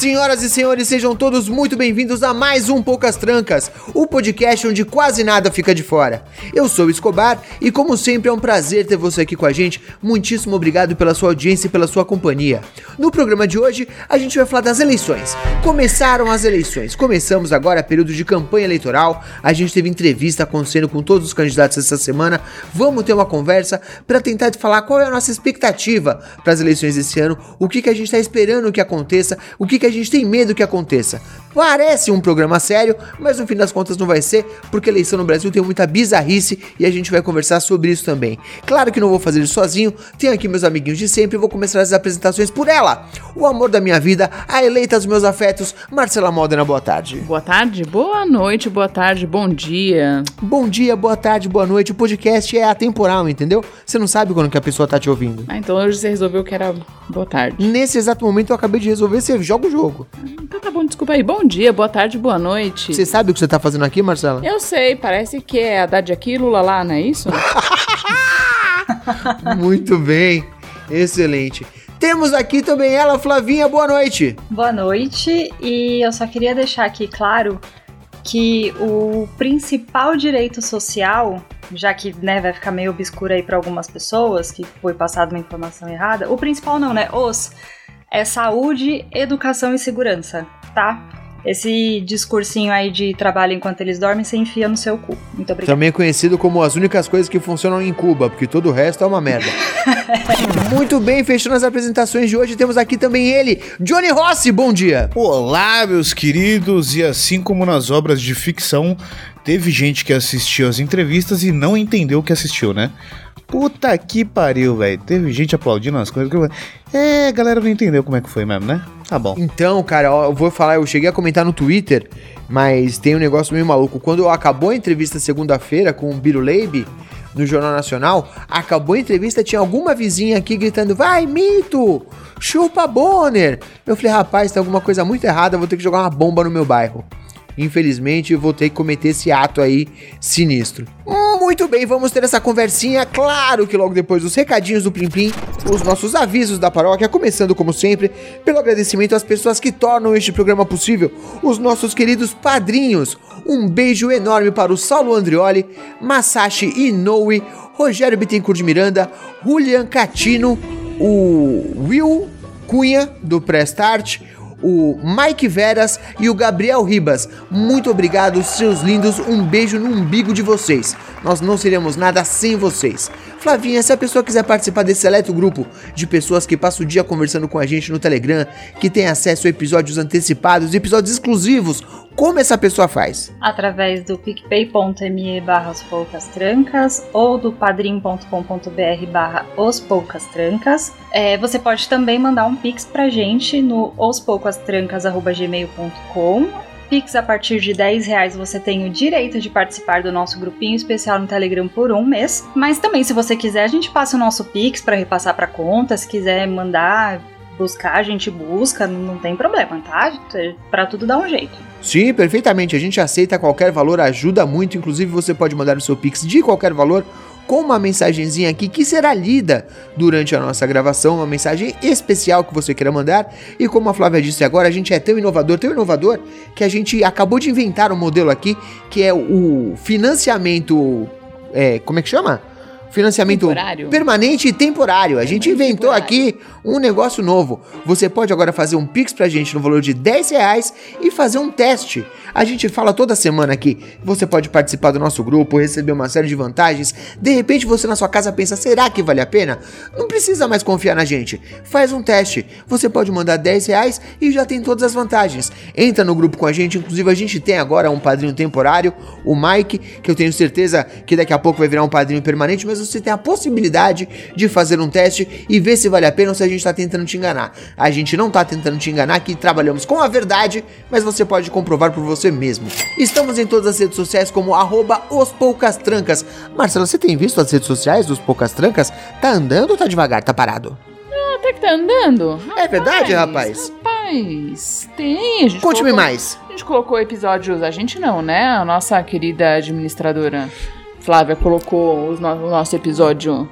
senhoras e senhores, sejam todos muito bem-vindos a mais um Poucas Trancas, o podcast onde quase nada fica de fora. Eu sou o Escobar e, como sempre, é um prazer ter você aqui com a gente. Muitíssimo obrigado pela sua audiência e pela sua companhia. No programa de hoje, a gente vai falar das eleições. Começaram as eleições, começamos agora período de campanha eleitoral. A gente teve entrevista acontecendo com todos os candidatos essa semana. Vamos ter uma conversa para tentar falar qual é a nossa expectativa para as eleições desse ano, o que, que a gente está esperando que aconteça, o que, que a gente tem medo que aconteça. Parece um programa sério, mas no fim das contas não vai ser, porque a eleição no Brasil tem muita bizarrice e a gente vai conversar sobre isso também. Claro que não vou fazer isso sozinho, tenho aqui meus amiguinhos de sempre e vou começar as apresentações por ela, o amor da minha vida, a eleita dos meus afetos, Marcela Modena, boa tarde. Boa tarde, boa noite, boa tarde, bom dia. Bom dia, boa tarde, boa noite. O podcast é atemporal, entendeu? Você não sabe quando que a pessoa tá te ouvindo. Ah, então hoje você resolveu que era boa tarde. Nesse exato momento eu acabei de resolver, você joga o jogo. Então tá bom, desculpa aí. Bom dia, boa tarde, boa noite. Você sabe o que você tá fazendo aqui, Marcela? Eu sei, parece que é a Haddad aqui, Lula lá, não é isso? Muito bem, excelente. Temos aqui também ela, Flavinha, boa noite. Boa noite, e eu só queria deixar aqui claro que o principal direito social, já que né, vai ficar meio obscuro aí para algumas pessoas que foi passada uma informação errada, o principal não, né? Os é saúde, educação e segurança, tá? Esse discursinho aí de trabalho enquanto eles dormem, você enfia no seu cu. Muito obrigada. Também conhecido como as únicas coisas que funcionam em Cuba, porque todo o resto é uma merda. Muito bem, fechando as apresentações de hoje, temos aqui também ele, Johnny Rossi, bom dia. Olá, meus queridos, e assim como nas obras de ficção, teve gente que assistiu as entrevistas e não entendeu o que assistiu, né? Puta que pariu, velho. Teve gente aplaudindo as coisas. É, a galera não entendeu como é que foi mesmo, né? Tá bom. Então, cara, eu vou falar, eu cheguei a comentar no Twitter, mas tem um negócio meio maluco. Quando acabou a entrevista segunda-feira com o Biro Leib, no Jornal Nacional, acabou a entrevista, tinha alguma vizinha aqui gritando, vai, mito, chupa Bonner. Eu falei, rapaz, tem alguma coisa muito errada, vou ter que jogar uma bomba no meu bairro. Infelizmente, eu vou ter que cometer esse ato aí sinistro. Muito bem, vamos ter essa conversinha. Claro que logo depois dos recadinhos do Plim Plim, os nossos avisos da paróquia, começando como sempre, pelo agradecimento às pessoas que tornam este programa possível, os nossos queridos padrinhos. Um beijo enorme para o Saulo Andrioli, Masashi Inoue, Rogério Bittencourt de Miranda, Julian Catino, o Will Cunha, do Prestart, o Mike Veras e o Gabriel Ribas. Muito obrigado, seus lindos. Um beijo no umbigo de vocês. Nós não seríamos nada sem vocês. Flavinha, se a pessoa quiser participar desse seleto grupo de pessoas que passam o dia conversando com a gente no Telegram, que tem acesso a episódios antecipados, episódios exclusivos, como essa pessoa faz? Através do picpay.me barra os poucas trancas ou do padrim.com.br barra os poucas trancas. É, você pode também mandar um pix pra gente no ospoucastrancas.gmail.com Pix a partir de 10 reais você tem o direito de participar do nosso grupinho especial no Telegram por um mês. Mas também, se você quiser, a gente passa o nosso Pix para repassar para conta. Se quiser mandar buscar, a gente busca, não tem problema, tá? Para tudo dá um jeito. Sim, perfeitamente. A gente aceita qualquer valor, ajuda muito. Inclusive, você pode mandar o seu Pix de qualquer valor com uma mensagenzinha aqui que será lida durante a nossa gravação, uma mensagem especial que você queira mandar. E como a Flávia disse agora, a gente é tão inovador, tão inovador, que a gente acabou de inventar um modelo aqui que é o financiamento. É, como é que chama? Financiamento Temporário. permanente e temporário. A gente inventou aqui um negócio novo. Você pode agora fazer um Pix pra gente no valor de 10 reais e fazer um teste. A gente fala toda semana aqui. Você pode participar do nosso grupo, receber uma série de vantagens. De repente você na sua casa pensa: será que vale a pena? Não precisa mais confiar na gente. Faz um teste. Você pode mandar 10 reais e já tem todas as vantagens. Entra no grupo com a gente. Inclusive, a gente tem agora um padrinho temporário, o Mike, que eu tenho certeza que daqui a pouco vai virar um padrinho permanente, mas você tem a possibilidade de fazer um teste e ver se vale a pena ou se a gente tá tentando te enganar. A gente não tá tentando te enganar, que trabalhamos com a verdade, mas você pode comprovar por você mesmo. Estamos em todas as redes sociais como arroba os Poucas Trancas. Marcelo, você tem visto as redes sociais dos Poucas Trancas? Tá andando ou tá devagar? Tá parado? Até que tá andando. É verdade, rapaz? Rapaz, tem. A gente Conte-me colocou- mais. A gente colocou episódios, a gente não, né? A nossa querida administradora Flávia colocou no- o nosso episódio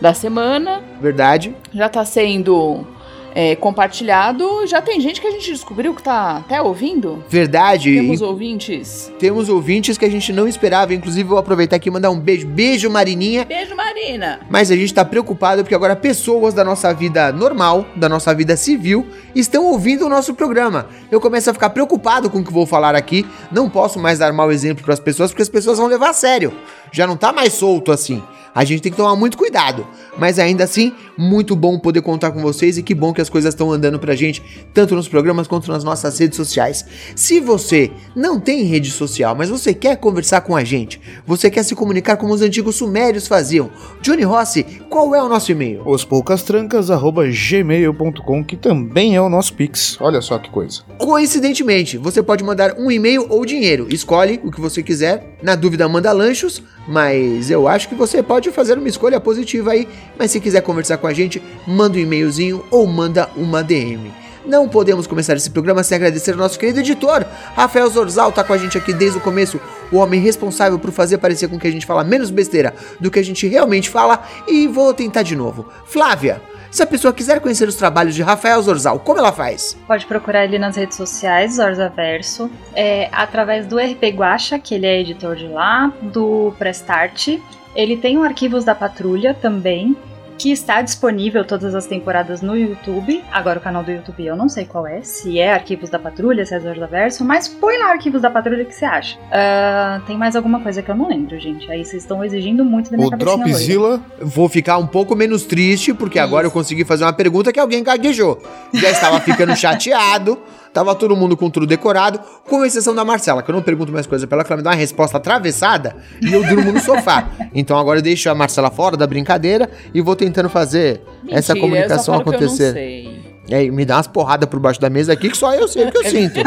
da semana. Verdade. Já tá sendo é, compartilhado. Já tem gente que a gente descobriu que tá até ouvindo. Verdade. Temos ouvintes. temos ouvintes que a gente não esperava. Inclusive, vou aproveitar aqui e mandar um beijo. Beijo, Marininha. Beijo, Marina! Mas a gente tá preocupado porque agora pessoas da nossa vida normal, da nossa vida civil, estão ouvindo o nosso programa. Eu começo a ficar preocupado com o que vou falar aqui. Não posso mais dar mau exemplo para as pessoas porque as pessoas vão levar a sério. Já não tá mais solto assim. A gente tem que tomar muito cuidado. Mas ainda assim, muito bom poder contar com vocês e que bom que as coisas estão andando pra gente, tanto nos programas quanto nas nossas redes sociais. Se você não tem rede social, mas você quer conversar com a gente, você quer se comunicar como os antigos sumérios faziam, Johnny Rossi, qual é o nosso e-mail? Ospoucastrancas.gmail.com, que também é o nosso Pix. Olha só que coisa. Coincidentemente, você pode mandar um e-mail ou dinheiro. Escolhe o que você quiser. Na dúvida, manda lanchos. Mas eu acho que você pode fazer uma escolha positiva aí. Mas se quiser conversar com a gente, manda um e-mailzinho ou manda uma DM. Não podemos começar esse programa sem agradecer ao nosso querido editor, Rafael Zorzal, tá com a gente aqui desde o começo, o homem responsável por fazer parecer com que a gente fala menos besteira do que a gente realmente fala, e vou tentar de novo. Flávia, se a pessoa quiser conhecer os trabalhos de Rafael Zorzal, como ela faz? Pode procurar ele nas redes sociais, Zorzaverso, é, através do RP Guacha, que ele é editor de lá, do Prestart. Ele tem o Arquivos da Patrulha também, que está disponível todas as temporadas no YouTube. Agora o canal do YouTube eu não sei qual é, se é Arquivos da Patrulha, se é Zorzaverso, mas põe lá Arquivos da Patrulha que você acha. Ah, tem mais alguma coisa que eu não lembro, gente. Aí vocês estão exigindo muito da minha O. Dropzilla, Vou ficar um pouco menos triste, porque Isso. agora eu consegui fazer uma pergunta que alguém gaguejou. Já estava ficando chateado, tava todo mundo com tudo decorado, com exceção da Marcela, que eu não pergunto mais coisa pra ela, que ela me dá uma resposta atravessada e eu durmo no sofá. Então agora eu deixo a Marcela fora da brincadeira e vou tentando fazer essa Mentira, eu comunicação acontecer. sei. E aí, me dá umas porradas por baixo da mesa aqui que só eu sei o que eu sinto.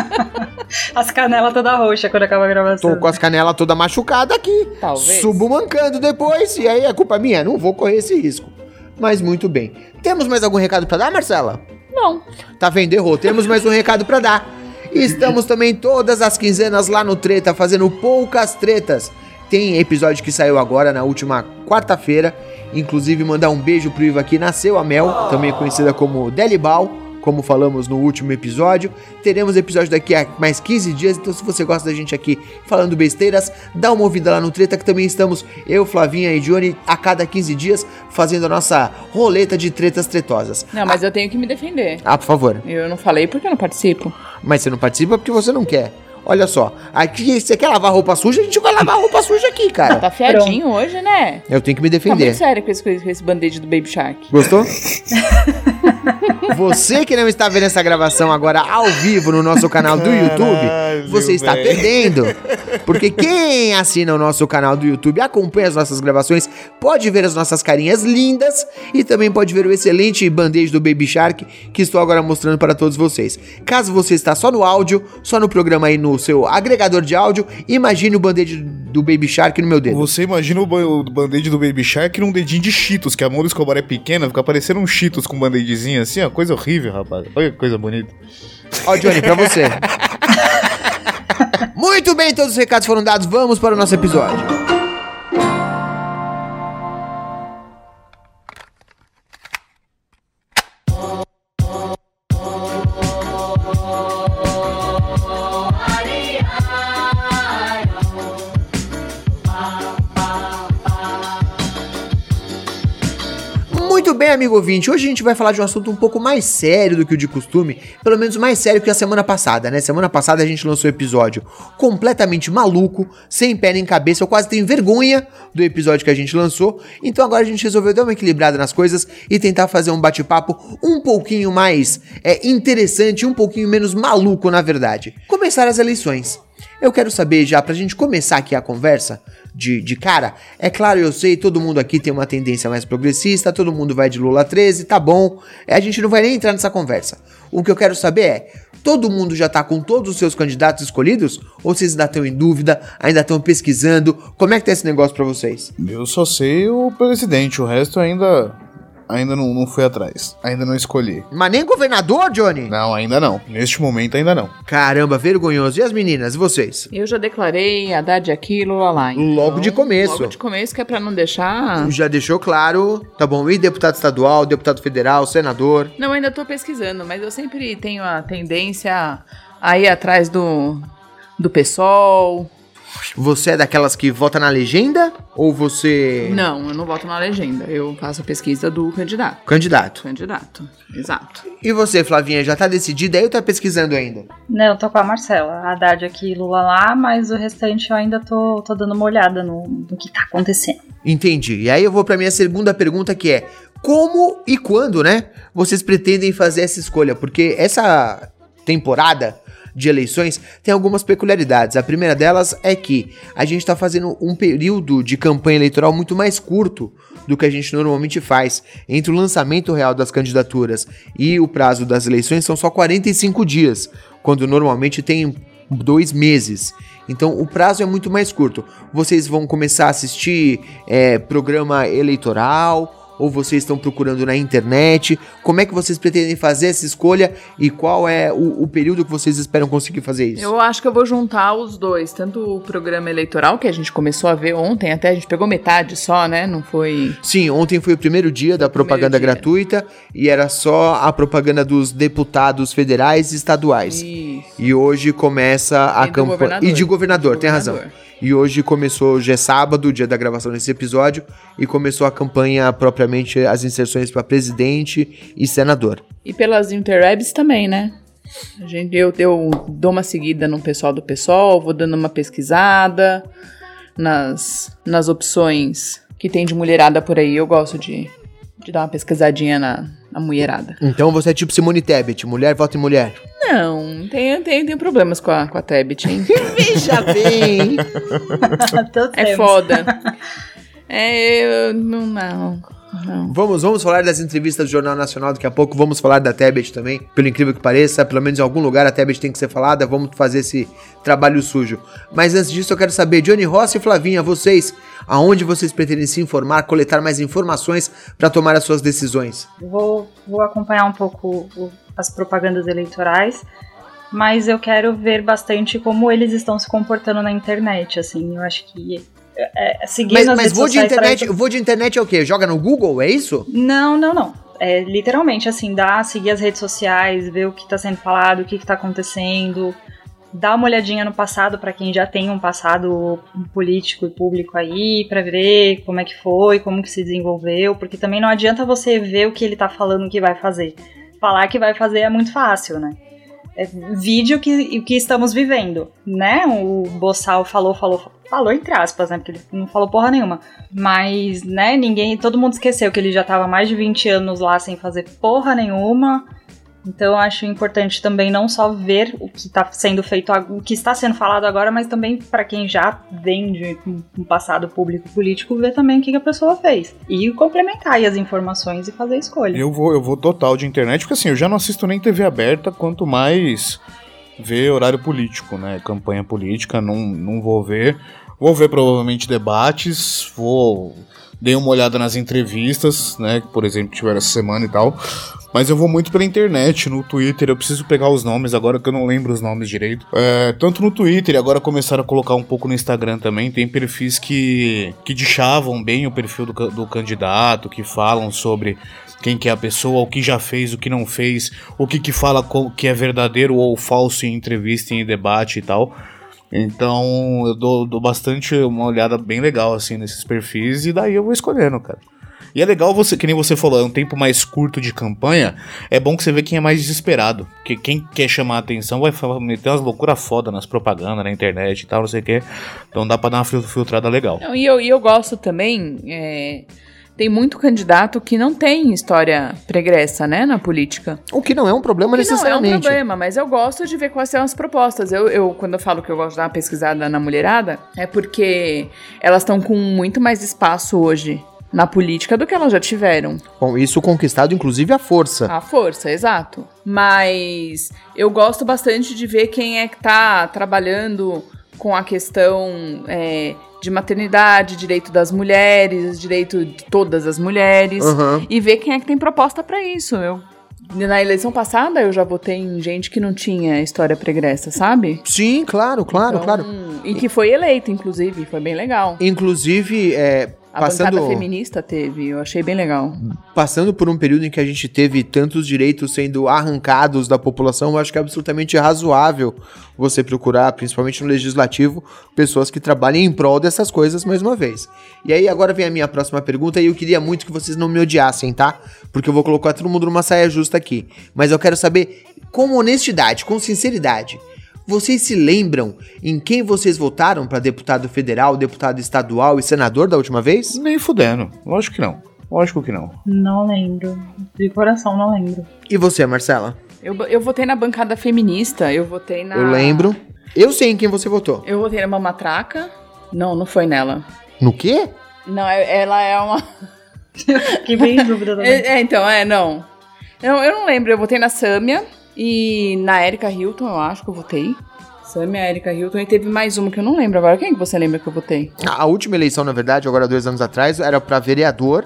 As canelas toda roxa quando acaba a gravação. Tô com as canelas toda machucada aqui. Talvez. Subo mancando depois e aí é culpa minha, não vou correr esse risco. Mas muito bem. Temos mais algum recado pra dar, Marcela? Não. Tá vendo? Errou. Temos mais um recado pra dar. Estamos também todas as quinzenas lá no Treta, fazendo poucas tretas. Tem episódio que saiu agora, na última quarta-feira. Inclusive, mandar um beijo pro Ivo aqui. Nasceu a Mel, também conhecida como Delibal, como falamos no último episódio. Teremos episódio daqui a mais 15 dias. Então, se você gosta da gente aqui falando besteiras, dá uma ouvida lá no Treta, que também estamos, eu, Flavinha e Johnny, a cada 15 dias, fazendo a nossa roleta de tretas tretosas. Não, mas eu tenho que me defender. Ah, por favor. Eu não falei porque eu não participo. Mas você não participa porque você não quer. Olha só, aqui você quer lavar roupa suja, a gente vai lavar roupa suja aqui, cara. Tá fiadinho hoje, né? Eu tenho que me Tá muito defender. sério com esse, com esse band-aid do Baby Shark. Gostou? Você que não está vendo essa gravação agora ao vivo no nosso canal do YouTube, você está perdendo. Porque quem assina o nosso canal do YouTube, acompanha as nossas gravações, pode ver as nossas carinhas lindas e também pode ver o excelente band-aid do Baby Shark que estou agora mostrando para todos vocês. Caso você está só no áudio, só no programa aí no seu agregador de áudio, imagine o band-aid do Baby Shark no meu dedo. Você imagina o band-aid do Baby Shark num dedinho de Cheetos, que a mão do Escobar é pequena, fica parecendo um Cheetos com um band-aidzinho assim, ó. Coisa horrível, rapaz. Olha que coisa bonita. Ó, Johnny, pra você. Muito bem, todos os recados foram dados. Vamos para o nosso episódio. Amigo ouvinte. Hoje a gente vai falar de um assunto um pouco mais sério do que o de costume, pelo menos mais sério que a semana passada, né? Semana passada a gente lançou um episódio completamente maluco, sem pé nem cabeça. Eu quase tenho vergonha do episódio que a gente lançou. Então agora a gente resolveu dar uma equilibrada nas coisas e tentar fazer um bate-papo um pouquinho mais é, interessante, um pouquinho menos maluco, na verdade. Começar as eleições. Eu quero saber já, pra gente começar aqui a conversa de, de cara, é claro, eu sei, todo mundo aqui tem uma tendência mais progressista, todo mundo vai de Lula 13, tá bom, a gente não vai nem entrar nessa conversa. O que eu quero saber é, todo mundo já tá com todos os seus candidatos escolhidos? Ou vocês ainda estão em dúvida, ainda estão pesquisando? Como é que tá esse negócio pra vocês? Eu só sei o presidente, o resto ainda ainda não, não fui atrás. Ainda não escolhi. Mas nem governador, Johnny? Não, ainda não. Neste momento ainda não. Caramba, vergonhoso. E as meninas, e vocês? Eu já declarei Haddad aqui, Lula lá. Então, Logo de começo. Logo de começo, que é pra não deixar... Já deixou claro, tá bom. E deputado estadual, deputado federal, senador? Não, ainda tô pesquisando, mas eu sempre tenho a tendência a ir atrás do, do PSOL. Você é daquelas que vota na legenda? Ou você. Não, eu não voto na legenda. Eu faço a pesquisa do candidato. Candidato. Candidato, exato. E você, Flavinha, já tá decidida aí ou tá pesquisando ainda? Não, eu tô com a Marcela. Haddad aqui, Lula lá, mas o restante eu ainda tô, tô dando uma olhada no, no que tá acontecendo. Entendi. E aí eu vou pra minha segunda pergunta que é: como e quando, né? Vocês pretendem fazer essa escolha? Porque essa temporada de eleições tem algumas peculiaridades. A primeira delas é que a gente está fazendo um período de campanha eleitoral muito mais curto do que a gente normalmente faz. Entre o lançamento real das candidaturas e o prazo das eleições são só 45 dias, quando normalmente tem dois meses. Então o prazo é muito mais curto. Vocês vão começar a assistir é, programa eleitoral ou vocês estão procurando na internet? Como é que vocês pretendem fazer essa escolha e qual é o, o, período que vocês esperam conseguir fazer isso? Eu acho que eu vou juntar os dois, tanto o programa eleitoral que a gente começou a ver ontem, até a gente pegou metade só, né? Não foi. Sim, ontem foi o primeiro dia da propaganda dia. gratuita e era só a propaganda dos deputados federais e estaduais. Isso. E hoje começa a campanha. E de governador, tem razão. E hoje começou, hoje é sábado, dia da gravação desse episódio, e começou a campanha propriamente, as inserções para presidente e senador. E pelas interwebs também, né? A gente, eu, eu dou uma seguida no pessoal do pessoal, vou dando uma pesquisada nas, nas opções que tem de mulherada por aí. Eu gosto de, de dar uma pesquisadinha na, na mulherada. Então você é tipo Simone Tebet, mulher vota em mulher. Não, tem, tem, tem problemas com a, com a Tebet, hein? Veja bem! é foda. É, eu, não, não. Não. Vamos, vamos falar das entrevistas do Jornal Nacional daqui a pouco. Vamos falar da Tebet também. Pelo incrível que pareça, pelo menos em algum lugar a Tebet tem que ser falada. Vamos fazer esse trabalho sujo. Mas antes disso, eu quero saber, Johnny Rossi e Flavinha, vocês, aonde vocês pretendem se informar, coletar mais informações para tomar as suas decisões? Vou, vou acompanhar um pouco o, as propagandas eleitorais. Mas eu quero ver bastante como eles estão se comportando na internet, assim. Eu acho que é, é, seguir mas, mas vou de internet, vou de internet é o quê? Joga no Google, é isso? Não, não, não. É literalmente assim, dá, seguir as redes sociais, ver o que está sendo falado, o que está acontecendo, dar uma olhadinha no passado para quem já tem um passado político e público aí, para ver como é que foi, como que se desenvolveu, porque também não adianta você ver o que ele está falando que vai fazer. Falar que vai fazer é muito fácil, né? É vídeo que, que estamos vivendo, né? O Bossal falou, falou, falou entre aspas, né? Porque ele não falou porra nenhuma. Mas, né, ninguém, todo mundo esqueceu que ele já tava mais de 20 anos lá sem fazer porra nenhuma. Então eu acho importante também não só ver o que está sendo feito, o que está sendo falado agora, mas também para quem já vem de um passado público político, ver também o que, a pessoa fez. E complementar as informações e fazer a escolha. Eu vou, eu vou total de internet, porque assim, eu já não assisto nem TV aberta, quanto mais ver horário político, né? Campanha política, não, não vou ver. Vou ver provavelmente debates, vou dei uma olhada nas entrevistas, né, que por exemplo tiveram essa semana e tal. Mas eu vou muito pela internet, no Twitter, eu preciso pegar os nomes agora que eu não lembro os nomes direito. É, tanto no Twitter, agora começaram a colocar um pouco no Instagram também. Tem perfis que, que dichavam bem o perfil do, do candidato, que falam sobre quem que é a pessoa, o que já fez, o que não fez, o que que fala que é verdadeiro ou falso em entrevista, em debate e tal. Então eu dou, dou bastante uma olhada bem legal assim nesses perfis e daí eu vou escolhendo, cara. E é legal você, que nem você falou, é um tempo mais curto de campanha. É bom que você vê quem é mais desesperado. Porque quem quer chamar a atenção vai meter umas loucuras foda nas propagandas, na internet e tal, não sei o quê. Então dá pra dar uma filtrada legal. E eu, eu gosto também. É tem muito candidato que não tem história pregressa, né, na política. O que não é um problema Que não é um necessariamente. problema, mas eu gosto de ver quais são as propostas. Eu, eu, quando eu falo que eu gosto de dar uma pesquisada na mulherada, é porque elas estão com muito mais espaço hoje na política do que elas já tiveram. Bom, isso conquistado, inclusive, a força. A força, exato. Mas eu gosto bastante de ver quem é que tá trabalhando com a questão é, de maternidade, direito das mulheres, direito de todas as mulheres, Aham. e ver quem é que tem proposta pra isso. Eu, na eleição passada eu já votei em gente que não tinha história pregressa, sabe? Sim, claro, claro, Então, claro. E que foi eleito, inclusive, foi bem legal. Inclusive, é, A passando, bancada feminista teve, eu achei bem legal. passando por um período em que a gente teve tantos direitos sendo arrancados da população, eu acho que é absolutamente razoável você procurar, principalmente no legislativo, pessoas que trabalhem em prol dessas coisas mais uma vez. E aí agora vem a minha próxima pergunta e eu queria muito que vocês não me odiassem, tá? Porque eu vou colocar todo mundo numa saia justa aqui. Mas eu quero saber, com honestidade, com sinceridade, vocês se lembram em quem vocês votaram para deputado federal, deputado estadual e senador da última vez? Nem fudendo. Lógico que não. Lógico que não. Não lembro. De coração, não lembro. E você, Marcela? Eu, eu votei na bancada feminista, eu votei na. Eu lembro. Eu sei em quem você votou. Eu votei numa matraca. Não, não foi nela. No quê? Não, é- ela é uma. Fiquei bem em dúvida também. É, é, então, é, não. Eu, eu não lembro, eu votei na Sâmia e na Erika Hilton, eu acho que eu votei. Sâmia, Erika Hilton, e teve mais uma que eu não lembro agora. Quem que você lembra que eu votei? A última eleição, na verdade, agora dois anos atrás, era pra vereador.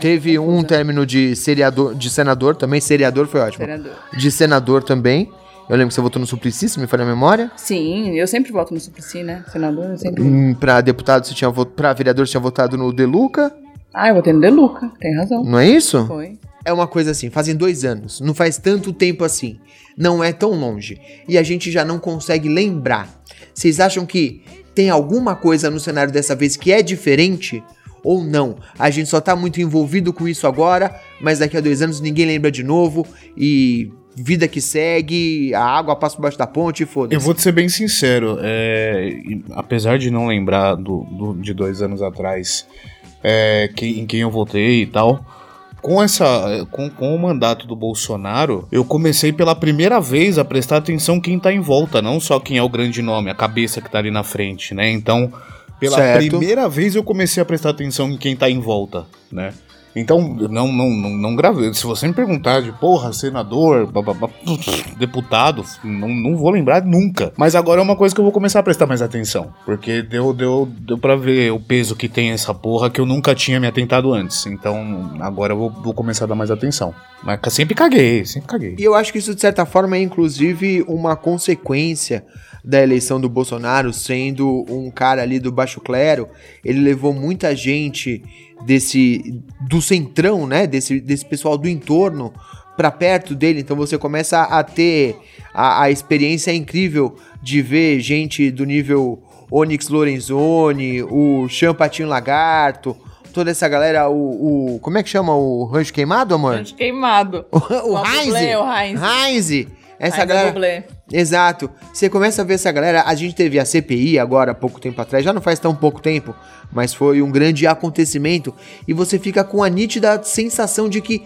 Teve um término de seriador, de senador também. Seriador foi ótimo. Senador. De senador também. Eu lembro que você votou no Suplicy, se me for na memória. Sim, eu sempre voto no Suplicy, né? Senador, eu sempre. Hum, pra deputado, você tinha votado. Pra vereador, você tinha votado no Deluca. Ah, eu votei no Deluca, tem razão. Não é isso? Foi. É uma coisa assim, fazem dois anos. Não faz tanto tempo assim. Não é tão longe. E a gente já não consegue lembrar. Vocês acham que tem alguma coisa no cenário dessa vez que é diferente? Ou não? A gente só tá muito envolvido com isso agora, mas daqui a dois anos ninguém lembra de novo e vida que segue, a água passa por baixo da ponte e foda-se. Eu vou te ser bem sincero, é, apesar de não lembrar do, do- de dois anos atrás é, em quem eu votei e tal, com, essa, com, com o mandato do Bolsonaro, eu comecei pela primeira vez a prestar atenção quem tá em volta, não só quem é o grande nome, a cabeça que tá ali na frente, né? Então, pela Certo. primeira vez eu comecei a prestar atenção em quem tá em volta, né? Então, não, não, não, não gravei. Se você me perguntar de porra, senador, bababá, deputado, não, não vou lembrar nunca. Mas agora é uma coisa que eu vou começar a prestar mais atenção. Porque deu, deu, deu pra ver o peso que tem essa porra que eu nunca tinha me atentado antes. Então, agora eu vou, vou começar a dar mais atenção. Mas sempre caguei, sempre caguei. E eu acho que isso, de certa forma, é inclusive uma consequência da eleição do Bolsonaro, sendo um cara ali do baixo clero. Ele levou muita gente desse. do centrão, né? Desse, desse pessoal do entorno pra perto dele. Então você começa a ter a, a experiência incrível de ver gente do nível Onyx Lorenzoni, o Champatinho Lagarto. Toda essa galera, o, o. Como é que chama o rancho queimado, amor? Gente, queimado. O, O Heinz. O Heinz. Essa Heinz é galera. Bublé. Exato. Você começa a ver essa galera. A gente teve a CPI agora, pouco tempo atrás. Já não faz tão pouco tempo. Mas foi um grande acontecimento. E você fica com a nítida sensação de que.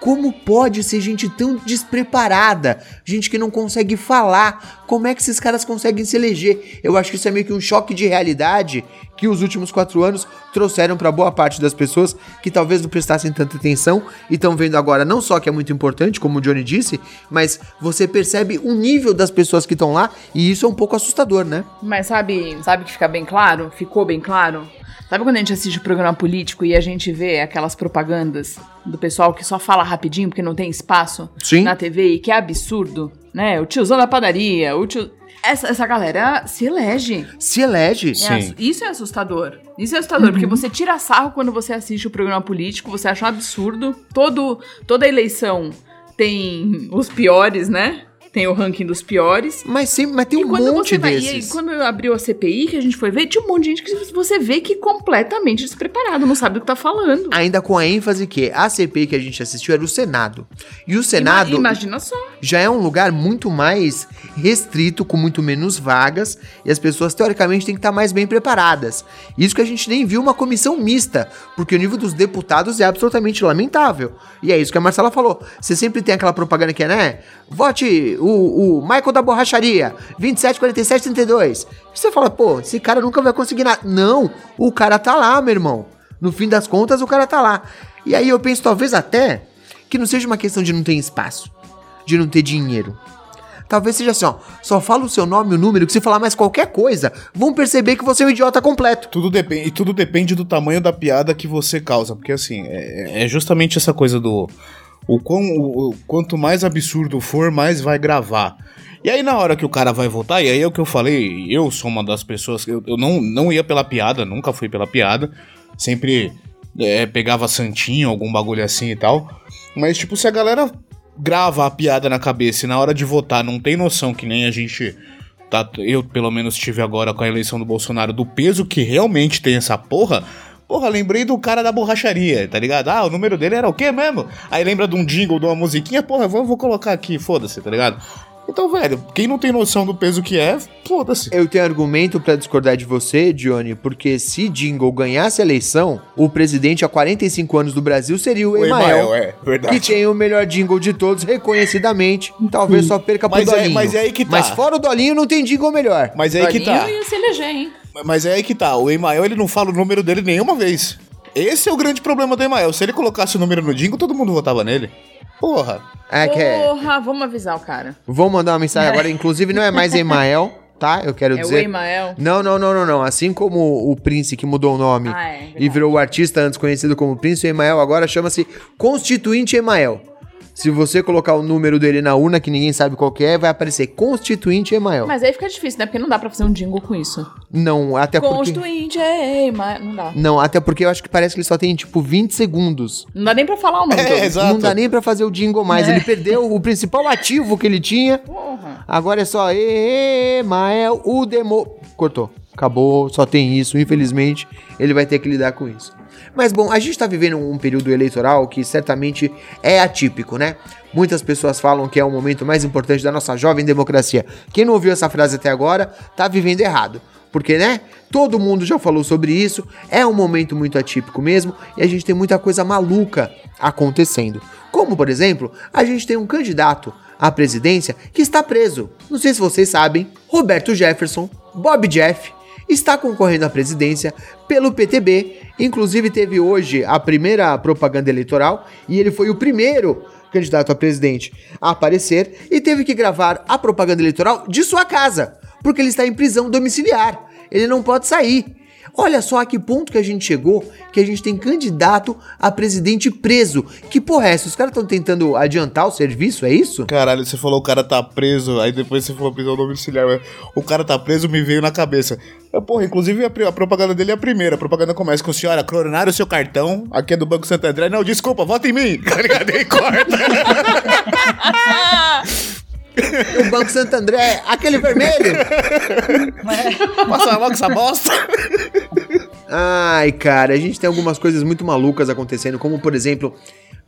Como pode ser gente tão despreparada? Gente que não consegue falar. Como é que esses caras conseguem se eleger? Eu acho que isso é meio que um choque de realidade que os últimos quatro anos trouxeram para boa parte das pessoas que talvez não prestassem tanta atenção e estão vendo agora não só que é muito importante, como o Johnny disse, mas você percebe o nível das pessoas que estão lá e isso é um pouco assustador, né? Mas sabe, sabe que fica bem claro? Ficou bem claro? Sabe quando a gente assiste o programa político e a gente vê aquelas propagandas do pessoal que só fala rapidinho porque não tem espaço Sim. na TV e que é absurdo, né? O tiozão da padaria, o tio... Essa, essa galera se elege. Se elege. É Sim. isso é assustador. Isso é assustador, porque você tira sarro quando você assiste o programa político, você acha um absurdo. Todo, toda eleição tem os piores, né? Tem o ranking dos piores. Mas, sim, mas tem um monte vai, e aí, desses. quando abriu a CPI, que a gente foi ver, tinha um monte de gente que você vê que completamente despreparado, não sabe do que tá falando. Ainda com a ênfase que a CPI que a gente assistiu era o Senado. E o Senado. Ima- imagina só. já é um lugar muito mais restrito, com muito menos vagas, e as pessoas teoricamente têm que estar mais bem preparadas. Isso que a gente nem viu uma comissão mista, porque o nível dos deputados é absolutamente lamentável. E é isso que a Marcela falou. Você sempre tem aquela propaganda que é, né? Vote o, o Michael da Borracharia, 27, 47, 32. E você fala, pô, esse cara nunca vai conseguir nada. Não, o cara tá lá, meu irmão. No fim das contas, o cara tá lá. E aí eu penso, talvez até, que não seja uma questão de não ter espaço, de não ter dinheiro. Talvez seja assim, ó, só fala o seu nome e o número, que se falar mais qualquer coisa, vão perceber que você é um idiota completo. Tudo depende, e tudo depende do tamanho da piada que você causa, porque assim, é, é justamente essa coisa do. O, quão, o, o quanto mais absurdo for, mais vai gravar. E aí, na hora que o cara vai votar, e aí é o que eu falei, eu sou uma das pessoas que eu, eu não, não ia pela piada, nunca fui pela piada, sempre é, pegava santinho, algum bagulho assim e tal. Mas, tipo, se a galera grava a piada na cabeça e na hora de votar não tem noção que nem a gente. Tá, eu, pelo menos, tive agora com a eleição do Bolsonaro, do peso que realmente tem essa porra. Porra, lembrei do cara da borracharia, tá ligado? Ah, o número dele era o quê mesmo? Aí lembra de um jingle, de uma musiquinha, porra, vou, vou colocar aqui, foda-se, tá ligado? Então, velho, quem não tem noção do peso que é, foda-se. Eu tenho argumento pra discordar de você, Johnny, porque se Jingle ganhasse a eleição, o presidente há 45 anos do Brasil seria o, O Emael. É, verdade. Que tem o melhor jingle de todos, reconhecidamente. Talvez só perca pro Mas é- Dolinho. mas é aí que tá. Mas fora o Dolinho, não tem jingle melhor. Mas é aí que tá. Dolinho ia se eleger, hein? Mas é aí que tá. O Emael, ele não fala o número dele nenhuma vez. Esse é o grande problema do Emael. Se ele colocasse o número no jingle, todo mundo votava nele. Porra. É que é... Porra, vamos avisar o cara. Vou mandar uma mensagem agora. Inclusive, não é mais Emael, tá? Eu quero É o dizer... Emael. Não, não, não, não, não. Assim como o Prince que mudou o nome Ah, é, e verdade. virou o artista antes conhecido como Prince, o Emael agora chama-se Constituinte Emael. Se você colocar o número dele na urna, que ninguém sabe qual que é, vai aparecer Constituinte Emael. Mas aí fica difícil, né? Porque não dá pra fazer um jingle com isso. Não, até porque... Constituinte, é, mas não dá. Não, até porque eu acho que parece que ele só tem, tipo, 20 segundos. Não dá nem pra falar o nome É, exato. Não dá nem pra fazer o jingle mais. Ele perdeu o principal ativo que ele tinha. Porra. Agora é só Emael, o demo... Cortou. Acabou, só tem isso. Infelizmente, ele vai ter que lidar com isso. Mas bom, a gente tá vivendo um período eleitoral que certamente é atípico, né? Muitas pessoas falam que é o momento mais importante da nossa jovem democracia. Quem não ouviu essa frase até agora, tá vivendo errado. Porque, né? Todo mundo já falou sobre isso. É um momento muito atípico mesmo. E a gente tem muita coisa maluca acontecendo. Como, por exemplo, a gente tem um candidato à presidência que está preso. Não sei se vocês sabem, Roberto Jefferson, Bob Jeff, está concorrendo à presidência pelo PTB. Inclusive teve hoje a primeira propaganda eleitoral e ele foi o primeiro candidato a presidente a aparecer e teve que gravar a propaganda eleitoral de sua casa, porque ele está em prisão domiciliar. Ele não pode sair. Olha só a que ponto que a gente chegou, que a gente tem candidato a presidente preso. Que porra é essa? Os caras estão tentando adiantar o serviço, é isso? Caralho, você falou o cara tá preso, aí depois você falou prisão domiciliar. mas O cara tá preso, me veio na cabeça. Eu, porra, inclusive a, a propaganda dele é a primeira. A propaganda começa com: senhora, coronar o seu cartão. Aqui é do Banco Santander. Não, desculpa, vota em mim. Tá ligado? Aí corta. O Banco Santander, aquele vermelho. Passa logo essa bosta. Ai, cara, a gente tem algumas coisas muito malucas acontecendo, como por exemplo,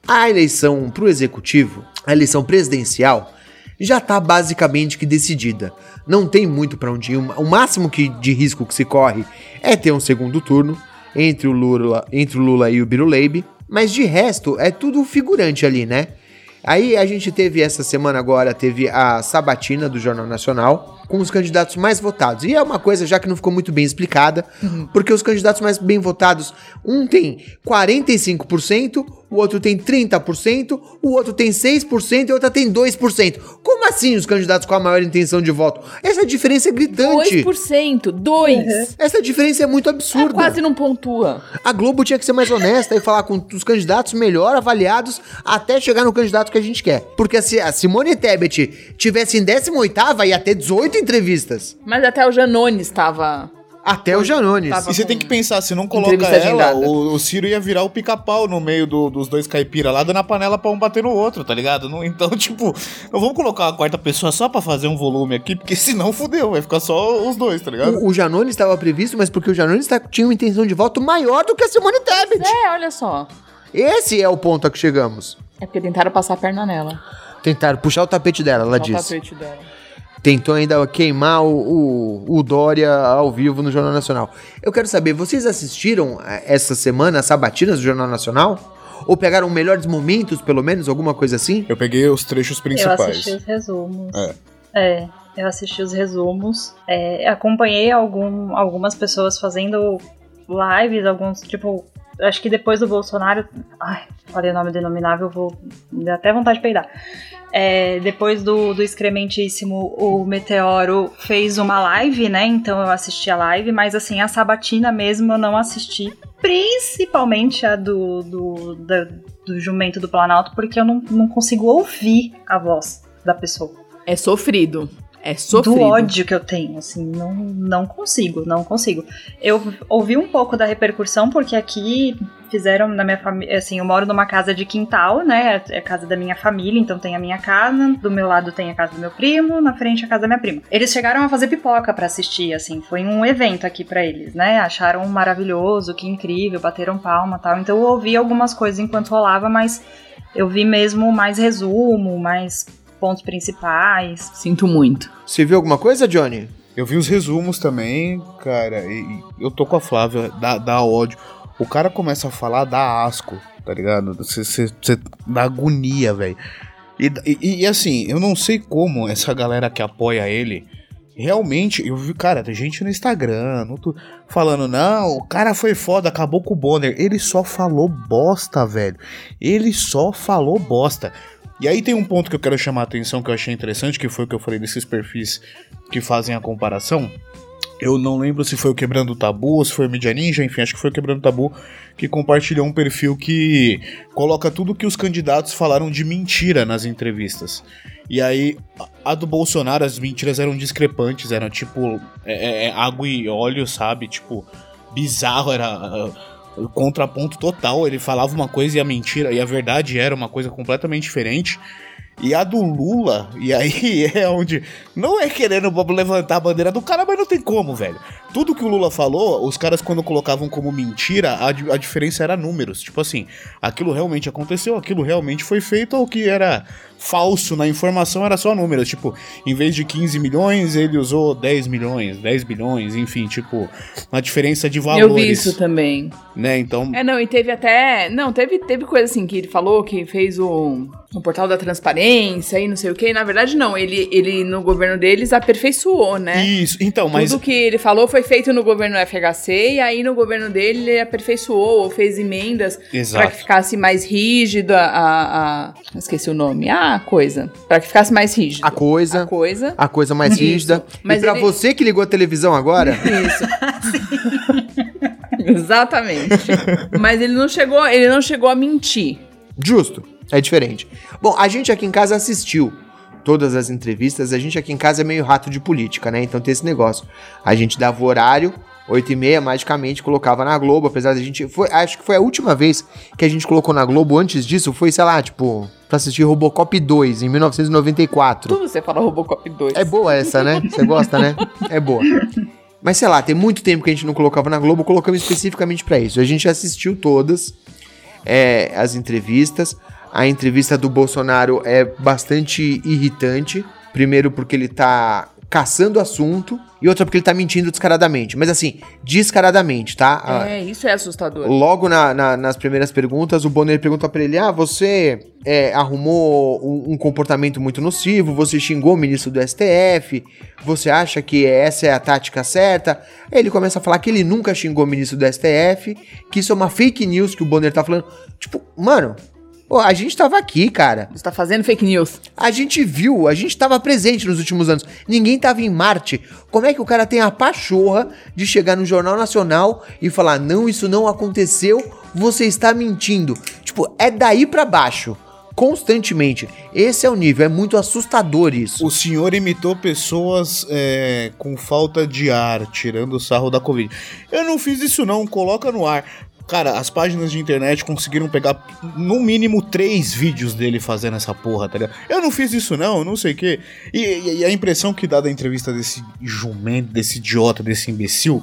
a eleição pro executivo, a eleição presidencial, já tá basicamente que decidida. Não tem muito pra onde ir. O máximo que de risco que se corre é ter um segundo turno entre o Lula, entre o Lula e o Biruleibe, mas de resto é tudo figurante ali, né? Aí a gente teve essa semana agora, teve a sabatina do Jornal Nacional com os candidatos mais votados. E é uma coisa já que não ficou muito bem explicada, porque os candidatos mais bem votados, um tem 45%, o outro tem 30%, o outro tem 6% e o outro tem 2%. Como assim os candidatos com a maior intenção de voto? Essa diferença é gritante. 2%, 2%. Essa diferença é muito É, absurda. quase não pontua. A Globo tinha que ser mais honesta e falar com os candidatos melhor avaliados até chegar no candidato que a gente quer. Porque se a Simone Tebet tivesse em 18ª, ia ter 18 entrevistas. Mas até o Janones estava. Até o Janones. E você tem que pensar, se não coloca ela, o, o Ciro ia virar o pica-pau no meio do- dos dois caipira lá, dando a panela pra um bater no outro, tá ligado? Não- então, tipo, não vamos colocar uma quarta pessoa só pra fazer um volume aqui, porque senão fudeu, vai ficar só os dois, tá ligado? O, o Janones estava previsto, mas porque o Janones tá- tinha uma intenção de voto maior do que a Simone Tebet. É, olha só. Esse é o ponto a que chegamos. É porque tentaram passar a perna nela. Tentaram puxar o tapete dela, ela o disse. tapete dela. Tentou ainda queimar o, o, o Dória ao vivo no Jornal Nacional. Eu quero saber, vocês assistiram eh, essa semana as sabatinas do Jornal Nacional? Ou pegaram melhores momentos, pelo menos, alguma coisa assim? Eu peguei os trechos Eu principais. assisti os resumos. É. É, eu assisti os resumos. É, acompanhei algum, algumas pessoas fazendo lives, alguns, tipo, acho que depois do Bolsonaro. Ai, falei o nome denominável, vou. Dá até vontade de peidar. É, depois do, do excrementíssimo, o Meteoro fez uma live, né? Então eu assisti a live, mas assim, a sabatina mesmo eu não assisti. Principalmente a do, do, do jumento do Planalto, porque eu não, não consigo ouvir a voz da pessoa É sofrido. É sofrido. do ódio que eu tenho, assim, não, não consigo, não consigo. Eu ouvi um pouco da repercussão, porque aqui fizeram na minha família, assim, eu moro numa casa de quintal, né, é a casa da minha família, então tem a minha casa, do meu lado tem a casa do meu primo, na frente a casa da minha prima. Eles chegaram a fazer pipoca pra assistir, assim, foi um evento aqui pra eles, né, acharam maravilhoso, que incrível, bateram palma e tal, então eu ouvi algumas coisas enquanto rolava, mas eu vi mesmo mais resumo, mais pontos principais, Sinto muito. Você viu alguma coisa, Johnny? Eu vi os resumos também, cara, e, e eu tô com a Flávia, dá, dá ódio. O cara começa a falar, dá asco, tá ligado? Você dá agonia, velho. E, e- e, assim, eu não sei como essa galera que apoia ele. Realmente, eu vi, cara, tem gente no Instagram, no tu- falando, não, o cara foi foda, acabou com o Bonner. Ele só falou bosta, velho. Ele só falou bosta. E aí tem um ponto que eu quero chamar a atenção que eu achei interessante, que foi o que eu falei desses perfis que fazem a comparação. Eu não lembro se foi o Quebrando o Tabu ou se foi o Mídia Ninja, enfim, acho que foi o Quebrando o Tabu que compartilhou um perfil que coloca tudo que os candidatos falaram de mentira nas entrevistas. E aí, a- do Bolsonaro, as mentiras eram discrepantes, eram tipo é, é, água e óleo, sabe? Tipo, bizarro, era ah, contraponto total. Ele falava uma coisa e a mentira, e a verdade era uma coisa completamente diferente. E a do Lula, e aí é onde. Não é querendo levantar a bandeira do cara, mas não tem como, velho. Tudo que o Lula falou, os caras quando colocavam como mentira, a, a diferença era números. Tipo assim, aquilo realmente aconteceu, aquilo realmente foi feito, ou o que era falso na informação era só números. Tipo, em vez de 15 milhões, ele usou 10 milhões, 10 bilhões, enfim, tipo, uma diferença de valores. Eu vi isso também. Né, então. É, não, e teve até. Não, teve, teve coisa assim que ele falou que fez o, o portal da transparência e não sei o que. Na verdade, não. Ele, ele no governo deles aperfeiçoou, né? Isso, então, mas. Tudo que ele falou foi feito no governo FHC e aí no governo dele ele aperfeiçoou ou fez emendas para que ficasse mais rígida a, a- esqueci o nome. Ah, a coisa. Para que ficasse mais rígido. A coisa. A coisa. A coisa mais Isso. rígida. Mas e pra ele- você que ligou a televisão agora, Isso. Exatamente. Mas ele não chegou, ele não chegou a mentir. justo. É diferente. Bom, a gente aqui em casa assistiu todas as entrevistas. A gente aqui em casa é meio rato de política, né? Então tem esse negócio. A gente dava o horário, 8 e meia, magicamente colocava na Globo, apesar da gente... Foi, acho que foi a última vez que a gente colocou na Globo. Antes disso, foi, sei lá, tipo... Pra assistir Robocop 2, em 1994. Tudo você fala Robocop 2. É boa essa, né? Você gosta, né? É boa. Mas sei lá, tem muito tempo que a gente não colocava na Globo, colocamos especificamente pra isso. A gente assistiu todas é, as entrevistas. A entrevista do Bolsonaro é bastante irritante. Primeiro porque ele tá caçando assunto e outra porque ele tá mentindo descaradamente. Mas assim, descaradamente, tá? Ah, É, isso é assustador. Logo na- na- nas primeiras perguntas, o Bonner pergunta pra ele: Ah, você é, arrumou um, um comportamento muito nocivo, você xingou o ministro do STF, você acha que essa é a tática certa? Aí ele começa a falar que ele nunca xingou o ministro do STF, que isso é uma fake news que o Bonner tá falando. Tipo, mano, pô, a gente tava aqui, cara. Você tá fazendo fake news. A gente viu, a gente tava presente nos últimos anos. Ninguém tava em Marte. Como é que o cara tem a pachorra de chegar no Jornal Nacional e falar: "Não, isso não aconteceu, você está mentindo". Tipo, é daí pra baixo, constantemente. Esse é o nível, é muito assustador isso. O senhor imitou pessoas é, com falta de ar, tirando o sarro da Covid. Eu não fiz isso não, coloca no ar. Cara, as páginas de internet conseguiram pegar no mínimo três vídeos dele fazendo essa porra, tá ligado? Eu não fiz isso não, não sei o quê. E, e- a impressão que dá da entrevista desse jumento, desse idiota, desse imbecil,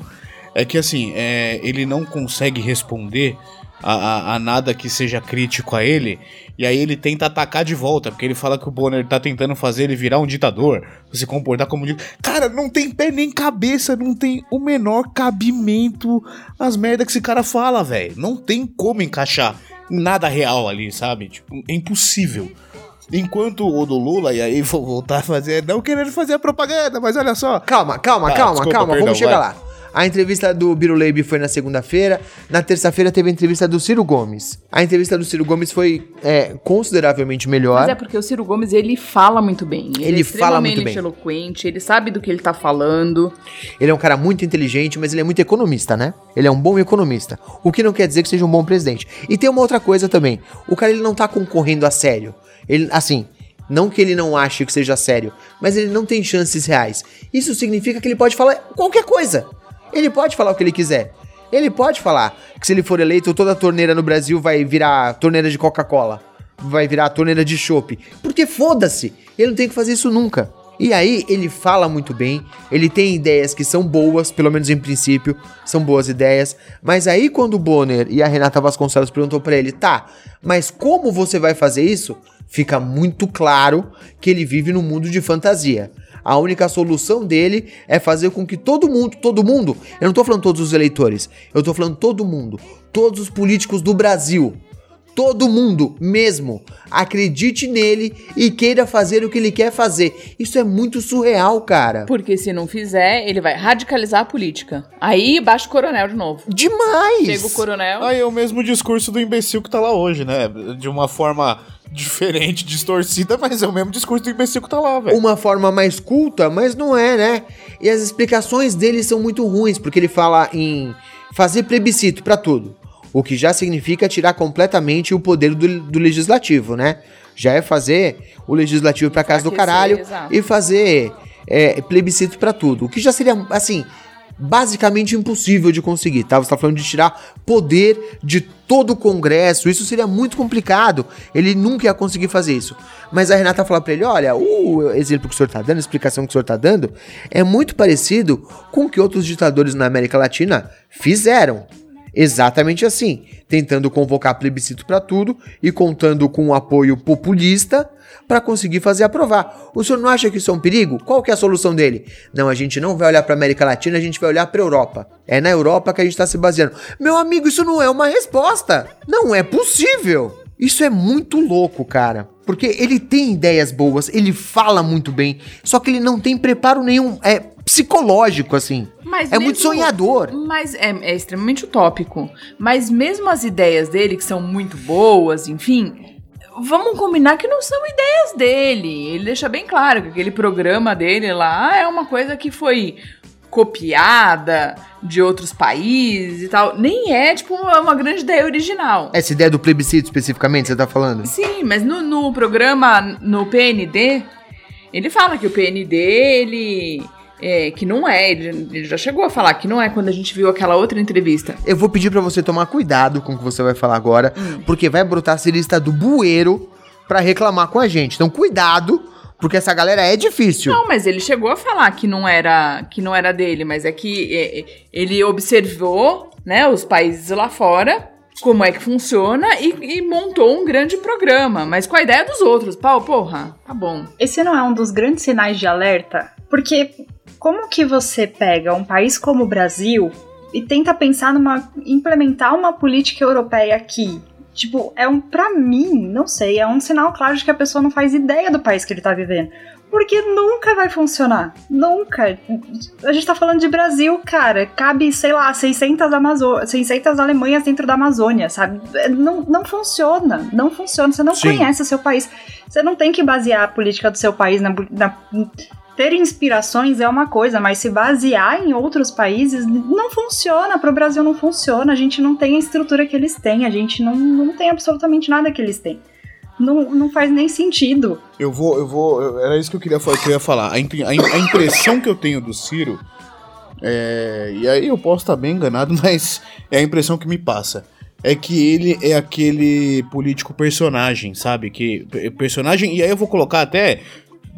é que assim, é, ele não consegue responder a, a, a nada que seja crítico a ele. E aí ele tenta atacar de volta, porque ele fala que o Bonner tá tentando fazer ele virar um ditador, se comportar como um ditador. Cara, não tem pé nem cabeça, não tem o menor cabimento as merdas que esse cara fala, velho. Não tem como encaixar nada real ali, sabe? Tipo, é impossível. Enquanto o do Lula, e aí vou voltar a fazer, não querendo fazer a propaganda, mas olha só. Calma, calma, Ah, calma, desculpa, calma, perdão, vamos chegar vai. lá. A entrevista do Biruleibe foi na segunda-feira. Na terça-feira teve a entrevista do Ciro Gomes. A entrevista do Ciro Gomes foi é, consideravelmente melhor. Mas é porque o Ciro Gomes, ele fala muito bem. Ele, Ele é fala muito bem. eloquente, ele sabe do que ele tá falando. Ele é um cara muito inteligente, mas ele é muito economista, né? Ele é um bom economista. O que não quer dizer que seja um bom presidente. E tem uma outra coisa também. O cara ele não tá concorrendo a sério. Ele, assim, não que ele não ache que seja sério, mas ele não tem chances reais. Isso significa que ele pode falar qualquer coisa. Ele pode falar o que ele quiser. Ele pode falar que se ele for eleito, toda torneira no Brasil vai virar torneira de Coca-Cola. Vai virar torneira de chopp. Porque foda-se. Ele não tem que fazer isso nunca. E aí, ele fala muito bem, ele tem ideias que são boas, pelo menos em princípio, são boas ideias. Mas aí, quando o Bonner e a Renata Vasconcelos perguntou pra ele, tá, mas como você vai fazer isso? Fica muito claro que ele vive num mundo de fantasia. A única solução dele é fazer com que todo mundo, todo mundo, eu não tô falando todos os eleitores, eu tô falando todo mundo, todos os políticos do Brasil, todo mundo mesmo acredite nele e queira fazer o que ele quer fazer. Isso é muito surreal, cara. Porque se não fizer, ele vai radicalizar a política. Aí baixa o coronel de novo. Demais! Chega o coronel. Aí é o mesmo discurso do imbecil que tá lá hoje, né? De uma forma diferente, distorcida, mas é o mesmo discurso do imbecil que tá lá, velho. uma forma mais culta, mas não é, né? E as explicações dele são muito ruins, porque ele fala em fazer plebiscito pra tudo. O que já significa tirar completamente o poder do, do legislativo, né? Já é fazer o legislativo pra casa do caralho exato. e fazer é, plebiscito pra tudo. O que já seria, assim, basicamente impossível de conseguir, tá? Você tá falando de tirar poder de todo o Congresso, isso seria muito complicado. Ele nunca ia conseguir fazer isso. Mas a Renata fala pra ele: olha, o exemplo que o senhor tá dando, a explicação que o senhor tá dando, é muito parecido com o que outros ditadores na América Latina fizeram. Exatamente assim, tentando convocar plebiscito pra tudo e contando com um apoio populista pra conseguir fazer aprovar. O senhor não acha que isso é um perigo? Qual que é a solução dele? Não, a gente não vai olhar pra América Latina, a gente vai olhar pra Europa. É na Europa que a gente tá se baseando. Meu amigo, isso não é uma resposta. Não é possível. Isso é muito louco, cara. Porque ele tem ideias boas, ele fala muito bem, só que ele não tem preparo nenhum é psicológico assim. Mas é muito mesmo- sonhador. Mas é, é extremamente utópico. Mas mesmo as ideias dele, que são muito boas, enfim, vamos combinar que não são ideias dele. Ele deixa bem claro que aquele programa dele lá é uma coisa que foi copiada de outros países e tal. Nem é, tipo, uma, uma grande ideia original. Essa ideia do plebiscito especificamente, você tá falando? Sim, mas no, no programa, no PND, ele fala que o PND, ele. É, que não é, ele, ele já chegou a falar que não é quando a gente viu aquela outra entrevista. Eu vou pedir pra você tomar cuidado com o que você vai falar agora, porque vai brotar cirista do bueiro pra reclamar com a gente. Então cuidado, porque essa galera é difícil. Não, mas ele chegou a falar que não era que não era dele, mas é que é, é, ele observou, né, os países lá fora, como é que funciona e, e montou um grande programa, mas com a ideia dos outros. Pau, porra, tá bom. Esse não é um dos grandes sinais de alerta? Porque como que você pega um país como o Brasil e tenta pensar numa implementar uma política europeia aqui? Tipo, é um para mim, não sei, é um sinal claro de que a pessoa não faz ideia do país que ele tá vivendo. Porque nunca vai funcionar. Nunca. A gente tá falando de Brasil, cara. Cabe, sei lá, 600, Amazo 600 Alemanhas dentro da Amazônia, sabe? É, Não, não funciona. Não funciona. Você não Sim. conhece o seu país. Você não tem que basear a política do seu país na. na ter inspirações é uma coisa, mas se basear em outros países não funciona. Para o Brasil não funciona. A gente não tem a estrutura que eles têm. A gente não, não tem absolutamente nada que eles têm. Não, não faz nem sentido. Eu vou, eu vou. eu- era isso que eu queria. Que eu ia falar. A, a a impressão que eu tenho do Ciro. é, e aí eu posso estar bem enganado, mas é a impressão que me passa. É que ele é aquele político personagem, sabe? Que pe- personagem. E aí eu vou colocar até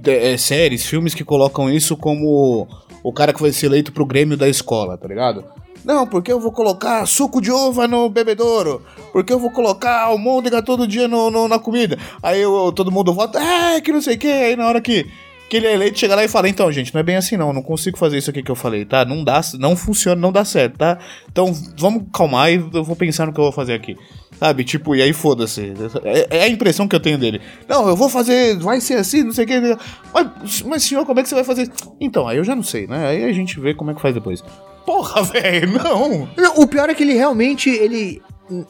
é, séries, filmes que colocam isso como o cara que vai ser eleito pro Grêmio da escola, tá ligado? Não, porque eu vou colocar suco de uva no bebedouro. Porque eu vou colocar almôndega todo dia no, no- na comida. Aí eu- todo mundo vota, é, que não sei o que. Aí na hora que, que ele é eleito, chega lá e fala, então, gente, não é bem assim não, não consigo fazer isso aqui que eu falei, tá? Não dá, não funciona, não dá certo, tá? Então vamos calmar e eu vou pensar no que eu vou fazer aqui. Sabe, tipo, e aí foda-se. É, é a impressão que eu tenho dele. Não, eu vou fazer, vai ser assim, não sei o que. Mas, mas senhor, como é que você vai fazer? Então, aí eu já não sei, né? Aí a gente vê como é que faz depois. Porra, velho, não! Não, o pior é que ele realmente, ele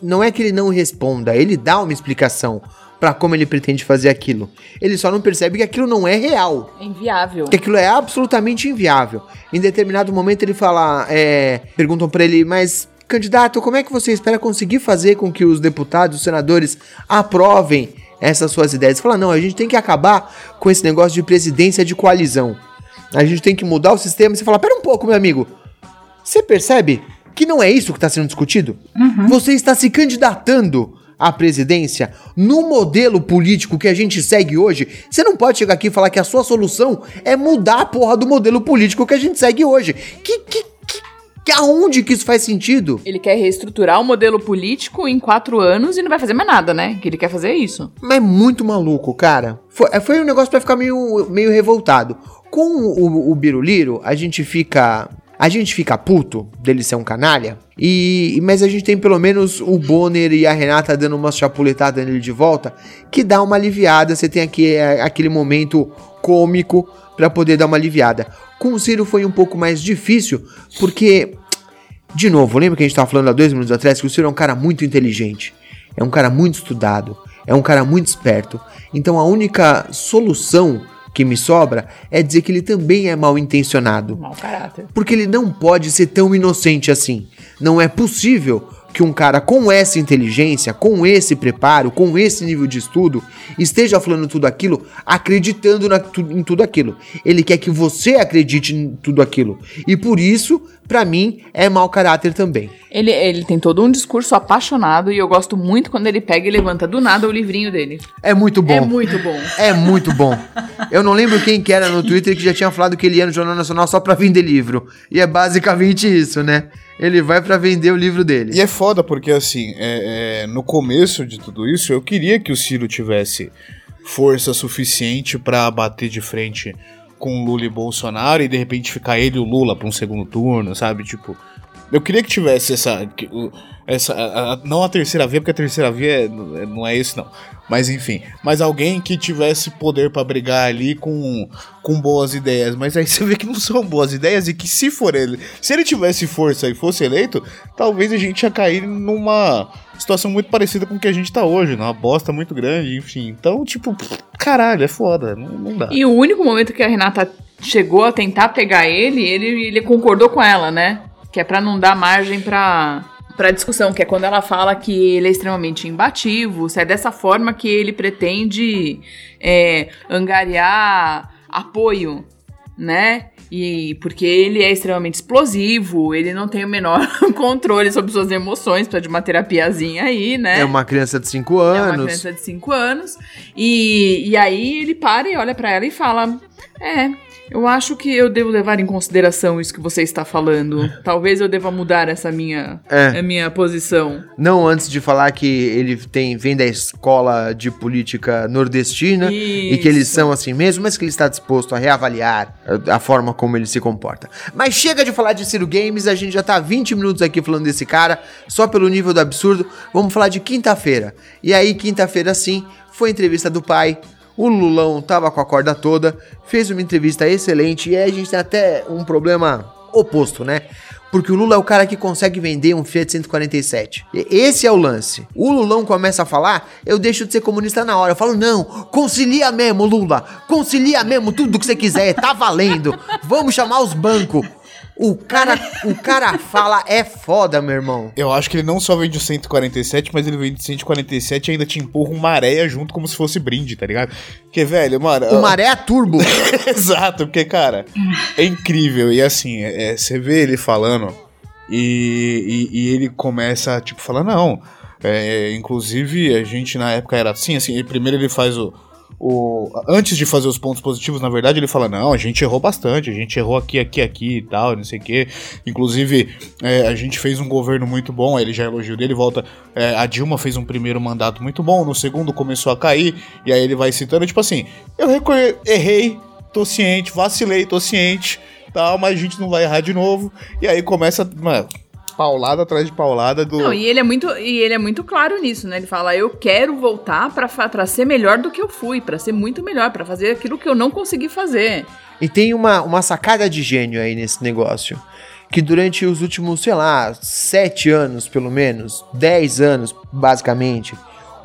não é que ele não responda, ele dá uma explicação pra como ele pretende fazer aquilo. Ele só não percebe que aquilo não é real, É inviável. que aquilo é absolutamente inviável. Em determinado momento ele fala, é, perguntam pra ele, mas candidato, como é que você espera conseguir fazer com que os deputados, os senadores aprovem essas suas ideias? Ele fala, não, a gente tem que acabar com esse negócio de presidência de coalizão. A gente tem que mudar o sistema. Você fala, pera um pouco, meu amigo. Você percebe que não é isso que está sendo discutido? Você está se candidatando à presidência no modelo político que a gente segue hoje. Você não pode chegar aqui e falar que a sua solução é mudar a porra do modelo político que a gente segue hoje. Que, que, que, aonde que isso faz sentido? Ele quer reestruturar o modelo político em quatro anos e não vai fazer mais nada, né? Que ele quer fazer é isso. Mas é muito maluco, cara. Foi, foi um negócio pra ficar meio, meio revoltado. Com o, o Biruliro, a gente fica. A gente fica puto dele ser um canalha. E, mas a gente tem pelo menos o Bonner e a Renata dando uma chapuletada nele de volta. Que dá uma aliviada. Você tem aqui é, aquele momento cômico pra poder dar uma aliviada. Com o Ciro foi um pouco mais difícil. Porque de novo, lembra que a gente tava falando há dois minutos atrás que o Ciro é um cara muito inteligente, é um cara muito estudado, é um cara muito esperto. Então a única solução que me sobra é dizer que ele também é mal intencionado. Mau caráter. Porque ele não pode ser tão inocente assim. Não é possível que um cara com essa inteligência, com esse preparo, com esse nível de estudo, esteja falando tudo aquilo, acreditando na- tu- em tudo aquilo. Ele quer que você acredite em tudo aquilo. E por isso, pra mim, é mau caráter também. Ele, ele tem todo um discurso apaixonado e eu gosto muito quando ele pega e levanta do nada o livrinho dele. É muito bom. É muito bom. É muito bom. Eu não lembro quem que era no Twitter que já tinha falado que ele ia no Jornal Nacional só pra vender livro. E é basicamente isso, né? Ele vai pra vender o livro dele. E é foda porque, assim, é- é, no começo de tudo isso, eu queria que o Ciro tivesse força suficiente pra bater de frente com Lula e Bolsonaro e de repente ficar ele e o Lula pra um segundo turno, sabe? Tipo, eu queria que tivesse essa. que o- essa a- a- não a terceira via, porque a terceira via é- não é esse, não. Mas enfim, mas alguém que tivesse poder pra brigar ali com, com boas ideias. Mas aí você vê que não são boas ideias e que se for ele, se ele tivesse força e fosse eleito, talvez a gente ia cair numa situação muito parecida com o que a gente tá hoje, numa bosta muito grande, enfim. Então, tipo, caralho, é foda, não, não dá. E o único momento que a Renata chegou a tentar pegar ele, ele, ele concordou com ela, né? Que é pra não dar margem pra, pra discussão, que é quando ela fala que ele é extremamente imbativo, se é dessa forma que ele pretende é, angariar apoio, né? E porque ele é extremamente explosivo, ele não tem o menor controle sobre suas emoções, precisa de uma terapiazinha aí, né? É uma criança de 5 É uma anos. criança de 5 anos. E, e aí ele para e olha pra ela e fala: É, eu acho que eu devo levar em consideração isso que você está falando. Talvez eu deva mudar essa minha, É. a minha posição. Não antes de falar que ele tem, vem da escola de política nordestina e que eles Isso. são assim mesmo, mas que ele está disposto a reavaliar a, forma como ele se comporta. Mas chega de falar de Ciro Games, a gente já tá 20 minutos aqui falando desse cara, só pelo nível do absurdo. Vamos falar de quinta-feira. E aí, quinta-feira sim, foi a entrevista do pai. O Lulão tava com a corda toda, fez uma entrevista excelente e aí a gente tem até um problema oposto, né? Porque o Lula é o cara que consegue vender um Fiat 147. E Esse é o lance. O Lulão começa a falar, eu deixo de ser comunista na hora. Eu falo, não, concilia mesmo, Lula. Concilia mesmo tudo que você quiser, tá valendo. Vamos chamar os bancos. O cara, o cara fala é foda, meu irmão. Eu acho que ele não só vende o 147, mas ele vende o 147 e ainda te empurra uma areia junto como se fosse brinde, tá ligado? Porque, velho, mano. O maré é turbo. Exato, porque, cara, é incrível. E assim, é, você vê ele falando e, e, e ele começa, tipo, falar, não. é, inclusive, a gente na época era assim, assim, ele- primeiro ele faz o, o, antes de fazer os pontos positivos, na verdade, ele fala: não, a gente errou bastante, a gente errou aqui, aqui, aqui e tal, não sei o quê. Inclusive, é, a gente fez um governo muito bom, aí ele já elogiou dele, volta. É, a Dilma fez um primeiro mandato muito bom, no segundo começou a cair, e aí ele vai citando, tipo assim, eu errei, tô ciente, vacilei, tô ciente, tal, mas a gente não vai errar de novo. E aí começa. Mano, paulada atrás de paulada do. Não, e ele é muito, e ele é muito claro nisso, né? Ele fala: "Eu quero voltar para ser melhor do que eu fui, para ser muito melhor, para fazer aquilo que eu não consegui fazer". E tem uma, uma sacada de gênio aí nesse negócio. Que durante os últimos, sei lá, sete anos, pelo menos, dez anos, basicamente,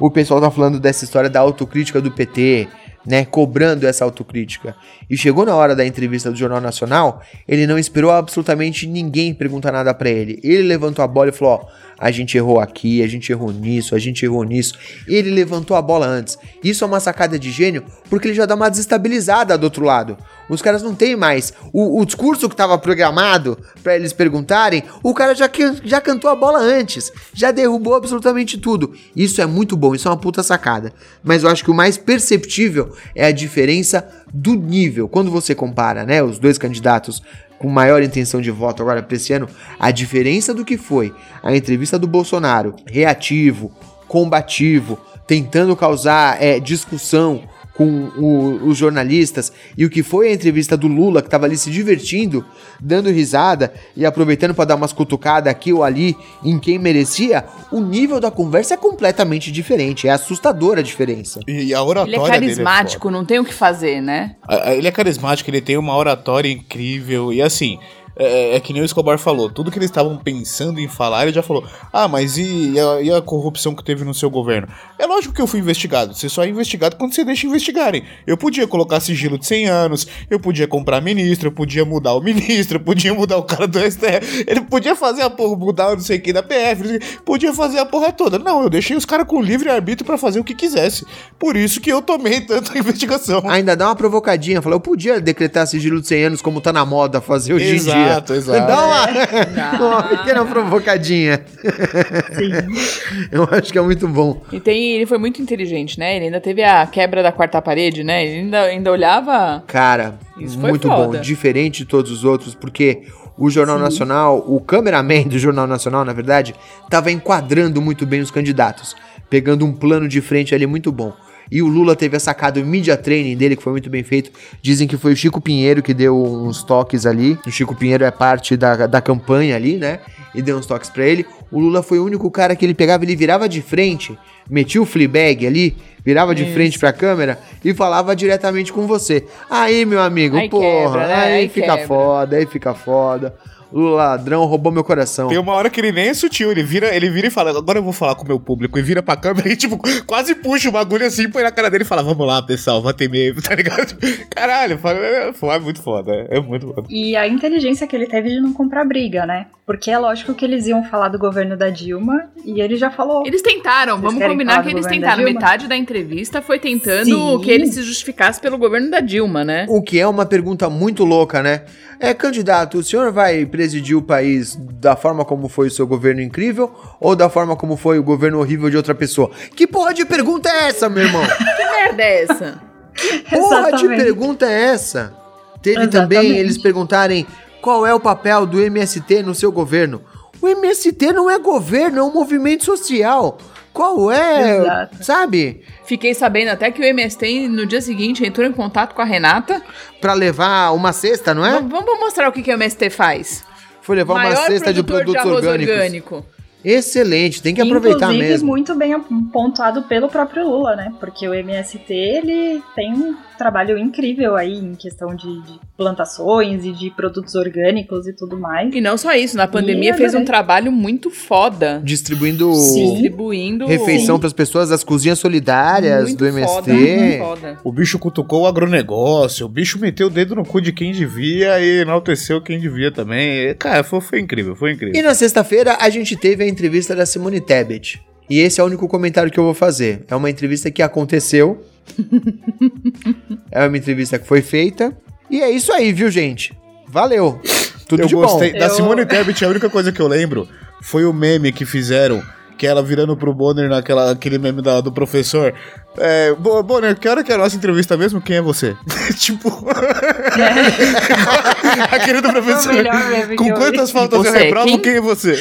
o pessoal tá falando dessa história da autocrítica do PT, né, cobrando essa autocrítica. E chegou na hora da entrevista do Jornal Nacional, ele não esperou absolutamente ninguém perguntar nada para ele. Ele levantou a bola e falou: ó, a gente errou aqui, a gente errou nisso, a gente errou nisso. Ele levantou a bola antes. Isso é uma sacada de gênio, porque ele já dá uma desestabilizada do outro lado. Os caras não têm mais. O, o discurso que estava programado para eles perguntarem, o cara já, já cantou a bola antes. Já derrubou absolutamente tudo. Isso é muito bom, isso é uma puta sacada. Mas eu acho que o mais perceptível é a diferença do nível. Quando você compara né, os dois candidatos com maior intenção de voto agora para esse ano, a diferença do que foi a entrevista do Bolsonaro, reativo, combativo, tentando causar é, discussão com o, os jornalistas e o que foi a entrevista do Lula, que estava ali se divertindo, dando risada e aproveitando para dar umas cutucadas aqui ou ali em quem merecia, o nível da conversa é completamente diferente. É assustadora a diferença. E a oratória Ele é carismático, é não tem o que fazer, né? Ele é carismático, ele tem uma oratória incrível e assim. É, é, é, que nem o Escobar falou, tudo que eles estavam pensando em falar, ele já falou: Ah, mas e, e, a, e, a, corrupção que teve no seu governo? É lógico que eu fui investigado. Você só é investigado quando você deixa investigarem. Eu podia colocar sigilo de 100 anos, eu podia comprar ministro, eu podia mudar o ministro, eu podia mudar o cara do STF, ele podia fazer a porra, mudar não sei o que da PF, podia fazer a porra toda. Não, eu deixei os caras com livre arbítrio para fazer o que quisesse. Por isso que eu tomei tanta investigação. Ainda dá uma provocadinha, falou: Eu podia decretar sigilo de 100 anos como tá na moda fazer hoje em dia. Exato, exato. Dá uma, uma pequena provocadinha. Sim. Eu acho que é muito bom. E tem, ele foi muito inteligente, né? Ele ainda teve a quebra da quarta parede, né? Ele ainda, ainda olhava. Cara, Isso muito bom. Diferente de todos os outros, porque o Jornal Sim. Nacional, o cameraman do Jornal Nacional, na verdade, estava enquadrando muito bem os candidatos, pegando um plano de frente ali muito bom. E o Lula teve a sacada o media training dele, que foi muito bem feito. Dizem que foi o Chico Pinheiro que deu uns toques ali. O Chico Pinheiro é parte da, da campanha ali, né? E deu uns toques para ele. O Lula foi o único cara que ele pegava, ele virava de frente, metia o Fleabag ali, virava de Isso. frente pra câmera e falava diretamente com você. Aí, meu amigo, aí porra, quebra, né? aí, aí, fica quebra. foda, aí fica foda ladrão roubou meu coração. Tem uma hora que ele nem é sutil, ele vira, ele vira e fala, agora eu vou falar com o meu público, e vira pra câmera e, tipo, quase puxa o bagulho assim, põe na cara dele e fala, vamos lá, pessoal, vota mesmo, tá ligado? Caralho, foi muito foda, é muito foda. E a inteligência que ele teve de não comprar briga, né? Porque é lógico que eles iam falar do governo da Dilma, e ele já falou. Eles tentaram, vamos combinar que eles tentaram. Metade da entrevista foi tentando Sim. que ele se justificasse pelo governo da Dilma, né? O que é uma pergunta muito louca, né? É, candidato, o senhor vai presidir o país da forma como foi o seu governo incrível ou da forma como foi o governo horrível de outra pessoa? Que porra de pergunta é essa, meu irmão? que merda é essa? Que porra de pergunta é essa? Teve Exatamente. também eles perguntarem qual é o papel do MST no seu governo. O MST não é governo, é um movimento social. Qual é? Exato. Sabe? Fiquei sabendo até que o MST no dia seguinte entrou em contato com a Renata. para levar uma cesta, não é? V vamos mostrar o que, que o MST faz. Foi levar Maior uma cesta de produtos de orgânicos. Orgânico. Excelente, tem que aproveitar Inclusive, mesmo. muito bem pontuado pelo próprio Lula, né? Porque o MST, ele tem um trabalho incrível aí em questão de, de plantações e de produtos orgânicos e tudo mais. E não só isso, na pandemia fez um trabalho muito foda. Distribuindo, Sim. Distribuindo refeição para as pessoas, as cozinhas solidárias muito do MST. Foda, muito foda. O bicho cutucou o agronegócio, o bicho meteu o dedo no cu de quem devia e enalteceu quem devia também. Cara, foi, foi incrível, foi incrível. E na sexta-feira a gente teve a entrevista da Simone Tebet. E esse é o único comentário que eu vou fazer. É uma entrevista que aconteceu. é uma entrevista que foi feita. E é isso aí, viu, gente? Valeu. Tudo eu de gostei. bom. Da eu... Simone Tebet, a única coisa que eu lembro foi o meme que fizeram que é ela virando pro Bonner naquela aquele meme da, do professor. É, Bo- Bonner, que hora que é a nossa entrevista mesmo? Quem é você? tipo. aquele do professor. Meme que Com eu quantas faltas eu Você, reprovo? quem? Quem é você?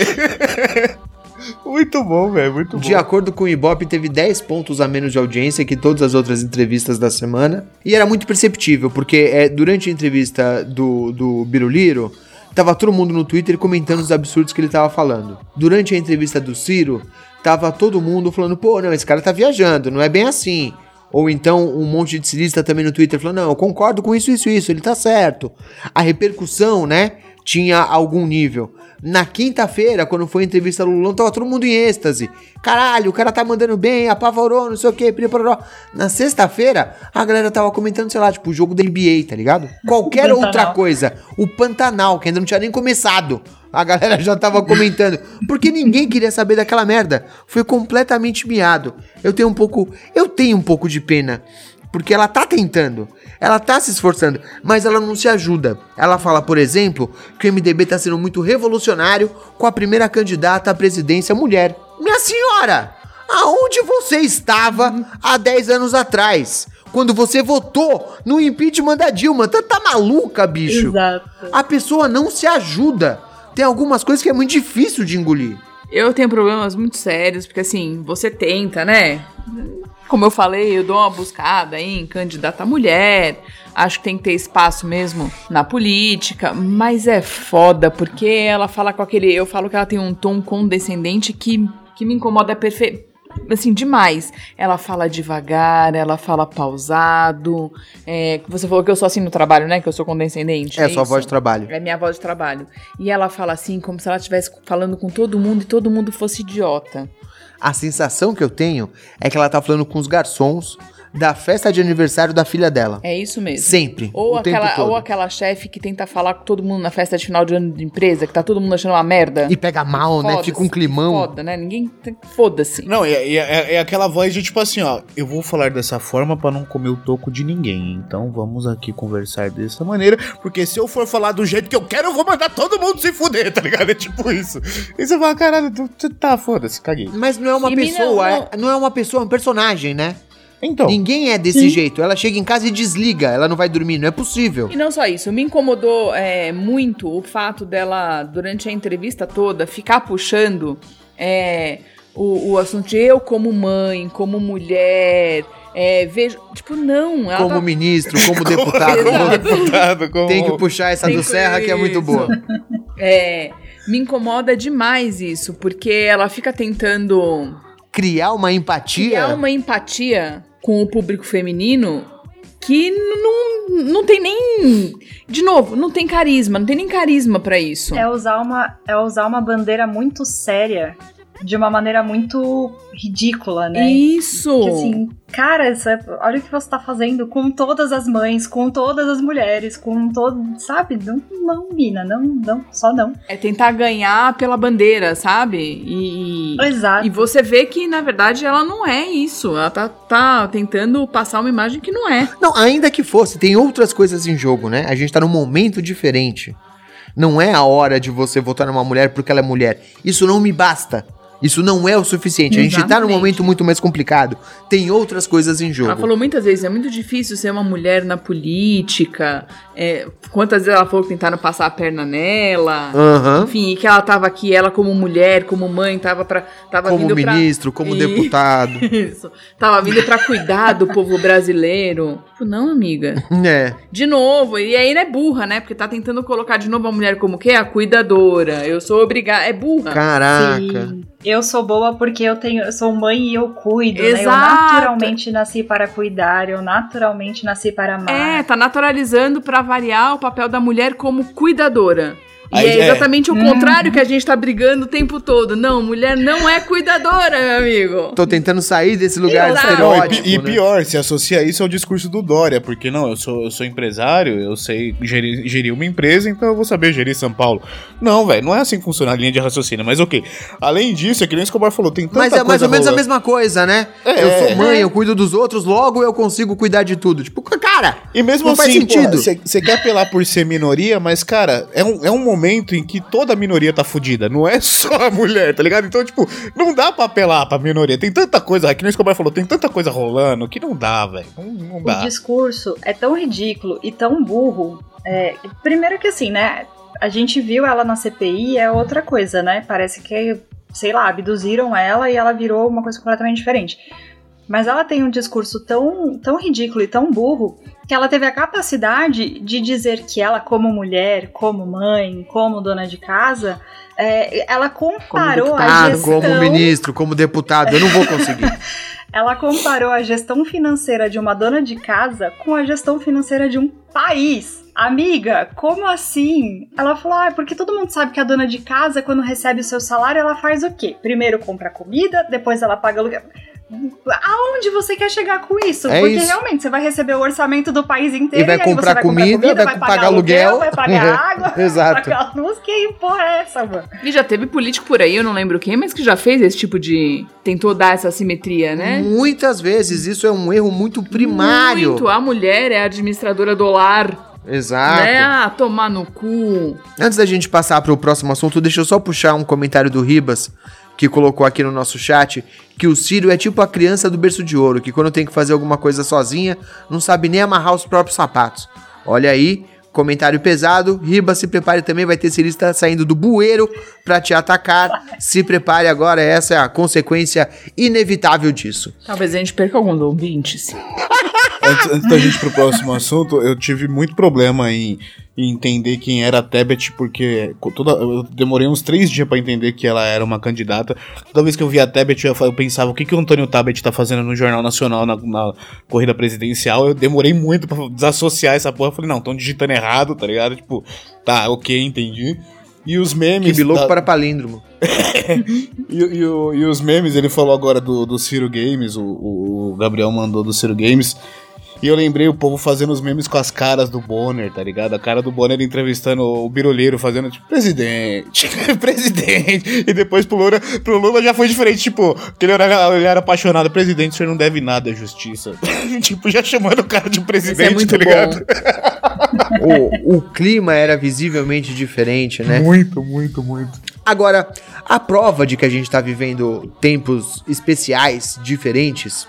Muito bom, velho. Muito bom. De acordo com o Ibope, teve 10 pontos a menos de audiência que todas as outras entrevistas da semana. E era muito perceptível, porque é, durante a entrevista do, do Biruliro, tava todo mundo no Twitter comentando os absurdos que ele tava falando. Durante a entrevista do Ciro, tava todo mundo falando, pô, não, esse cara tá viajando, não é bem assim. Ou então um monte de cirista também no Twitter falando, não, eu concordo com isso, isso, isso, ele tá certo. A repercussão, né, tinha algum nível. Na quinta-feira, quando foi a entrevista do Lulão, tava todo mundo em êxtase. Caralho, o cara tá mandando bem, apavorou, não sei o que, piripororó. Na sexta-feira, a galera tava comentando, sei lá, tipo, o jogo da NBA, tá ligado? Qualquer outra coisa. O Pantanal, que ainda não tinha nem começado. A galera já tava comentando. Porque ninguém queria saber daquela merda. Foi completamente miado. Eu tenho um pouco. Eu tenho um pouco de pena. Porque ela tá tentando. Ela tá se esforçando. Mas ela não se ajuda. Ela fala, por exemplo, que o MDB tá sendo muito revolucionário com a primeira candidata à presidência mulher. Minha senhora! Aonde você estava há 10 anos atrás? Quando você votou no impeachment da Dilma? Tá, tá maluca, bicho? Exato. A pessoa não se ajuda. Tem algumas coisas que é muito difícil de engolir. Eu tenho problemas muito sérios, porque assim, você tenta, né? Como eu falei, eu dou uma buscada em candidata mulher. Acho que tem que ter espaço mesmo na política, mas é foda, porque ela fala com aquele. Eu falo que ela tem um tom condescendente que, que me incomoda perfeito. Assim, demais. Ela fala devagar, ela fala pausado. É, você falou que eu sou assim no trabalho, né? Que eu sou condescendente. É, sua isso? voz de trabalho. É minha voz de trabalho. E ela fala assim, como se ela estivesse falando com todo mundo e todo mundo fosse idiota. A sensação que eu tenho é que ela tá falando com os garçons da festa de aniversário da filha dela. É isso mesmo. Sempre. Ou o tempo aquela, todo. ou aquela chefe que tenta falar com todo mundo na festa de final de ano de empresa, que tá todo mundo achando uma merda. E pega mal, né? Fica um climão. Foda, né? Ninguém. tem- Foda-se. Não, é, é, é- é aquela voz de tipo assim, ó. Eu vou falar dessa forma pra não comer o toco de ninguém. Então vamos aqui conversar dessa maneira. Porque se eu for falar do jeito que eu quero, eu vou mandar todo mundo se fuder, tá ligado? É tipo isso. E você fala, caralho, tu, tu- tá, foda-se, caguei. Mas não é uma E pessoa, não, é- não é uma pessoa, é um personagem, né? Então. Ninguém é desse jeito. Ela chega em casa e desliga, ela não vai dormir, não é possível. E não só isso, me incomodou é, muito o fato dela, durante a entrevista toda, ficar puxando é, o, o assunto de eu como mãe, como mulher, é, vejo. Tipo, não. Ela Como tá- ministro, como deputado. Exato. Deputado, como- Tem que puxar essa Tem do que- Serra, que é muito isso. boa. É, me incomoda demais isso, porque ela fica tentando Criar uma empatia. criar uma empatia com o público feminino que não, não tem nem. De novo, não tem carisma, não tem nem carisma pra isso. É usar uma, é usar uma bandeira muito séria de uma maneira muito ridícula, né? Isso! Que assim, cara, é- olha o que você tá fazendo com todas as mães, com todas as mulheres, com todo. Sabe? Não, não, mina, não, não, só não. É tentar ganhar pela bandeira, sabe? E, Exato. e você vê que, na verdade, ela não é isso. Ela tá, tá tentando passar uma imagem que não é. Não, ainda que fosse, tem outras coisas em jogo, né? A gente tá num momento diferente. Não é a hora de você votar numa mulher porque ela é mulher. Isso não me basta. Isso não é o suficiente. A gente tá num Exatamente. momento muito mais complicado. Tem outras coisas em jogo. Ela falou muitas vezes, é muito difícil ser uma mulher na política. É, quantas vezes ela falou que tentaram passar a perna nela. Aham. Enfim, e que ela tava aqui, ela como mulher, como mãe, tava, pra, tava Como vindo pra... ministro, como E- deputado. Isso. Tava vindo pra cuidar do povo brasileiro. Tipo, não, amiga. É. De novo, e aí é burra, né? Porque tá tentando colocar de novo a mulher como o quê? A cuidadora. Eu sou obrigada. É burra. Caraca. Sim. Eu sou boa porque eu tenho, eu sou mãe e eu cuido, né? Eu Exato. naturalmente nasci para cuidar, eu naturalmente nasci para amar. É, tá naturalizando pra variar o papel da mulher como cuidadora. E Aí, é é. exatamente o contrário que a gente tá brigando o tempo todo. Não, mulher não é cuidadora, meu amigo. Tô tentando sair desse lugar de Exato. E, estereótipo. pi- e né? pior, se associa isso ao discurso do Dória, porque não, eu sou, eu sou empresário, eu sei gerir, gerir uma empresa, então eu vou saber gerir São Paulo. Não, velho, não é assim que funciona a linha de raciocínio, mas ok. Além disso, é que nem o Escobar falou, tem tanta Mas é mais coisa ou menos a rolando. mesma coisa, né? É. eu sou mãe, eu cuido dos outros, logo eu consigo cuidar de tudo. Tipo, cara! E mesmo Não faz assim, sentido. você quer apelar por ser minoria, mas, cara, é um, é um momento em que toda minoria tá fudida. Não é só a mulher, tá ligado? Então, tipo, não dá pra apelar pra minoria. Tem tanta coisa, que nem o Escobar falou, tem tanta coisa rolando que não dá, velho. Não, não O dá. discurso é tão ridículo e tão burro. É, primeiro que assim, né? A gente viu ela na CPI, é outra coisa, né? Parece que, sei lá, abduziram ela e ela virou uma coisa completamente diferente. Mas ela tem um discurso tão, tão ridículo e tão burro que ela teve a capacidade de dizer que ela, como mulher, como mãe, como dona de casa, é, ela Como comparou a deputado, gestão... como ministro, como deputado, eu não vou conseguir. Ela comparou a gestão financeira de uma dona de casa com a gestão financeira de um país. Amiga, como assim? Ela falou: ah, porque todo mundo sabe que a dona de casa, quando recebe o seu salário, ela faz o quê? Primeiro compra comida, depois ela paga aluguel. Aonde você quer chegar com isso? É Porque isso. realmente você vai receber o orçamento do país inteiro E vai aí você comprar comida, vai pagar aluguel. vai pagar água, vai Exato. pagar luz. Que porra é essa, mano? E já teve político por aí, eu não lembro quem, mas que já fez esse tipo de. tentou dar essa simetria, né? Muitas vezes isso é um erro muito primário. Muito. A mulher é a administradora do lar. Exato. Né? Ah, tomar no cu. Antes da gente passar para o próximo assunto, deixa eu só puxar um comentário do Ribas, que colocou aqui no nosso chat, que o Círio é tipo a criança do berço de ouro, que quando tem que fazer alguma coisa sozinha, não sabe nem amarrar os próprios sapatos. Olha aí, comentário pesado. Ribas, se prepare também, vai ter cirista saindo do bueiro para te atacar. Se prepare agora, essa é a consequência inevitável disso. Talvez a gente perca alguns ouvintes. Antes, antes da gente ir pro próximo assunto, eu tive muito problema em, em entender quem era a Tebet, porque toda, eu demorei uns três dias pra entender que ela era uma candidata. Toda vez que eu via a Tebet, eu, eu pensava o que, que o Antônio Tabet tá fazendo no Jornal Nacional na, na corrida presidencial. Eu demorei muito pra desassociar essa porra. Eu falei, não, estão digitando errado, tá ligado? Tipo, tá, ok, entendi. E os memes. Que biloco da- para palíndromo. e, e e os memes, ele falou agora do, do Ciro Games, o, o Gabriel mandou do Ciro Games. E eu lembrei o povo fazendo os memes com as caras do Bonner, tá ligado? A cara do Bonner entrevistando o Birolheiro, fazendo tipo, presidente, presidente. E depois pro Lula, pro Lula já foi diferente, tipo, que ele era, ele era apaixonado. Presidente, o senhor não deve nada à justiça. tipo, já chamando o cara de presidente, Isso é muito tá ligado? o, o clima era visivelmente diferente, né? Muito, muito, muito. Agora, a prova de que a gente tá vivendo tempos especiais, diferentes,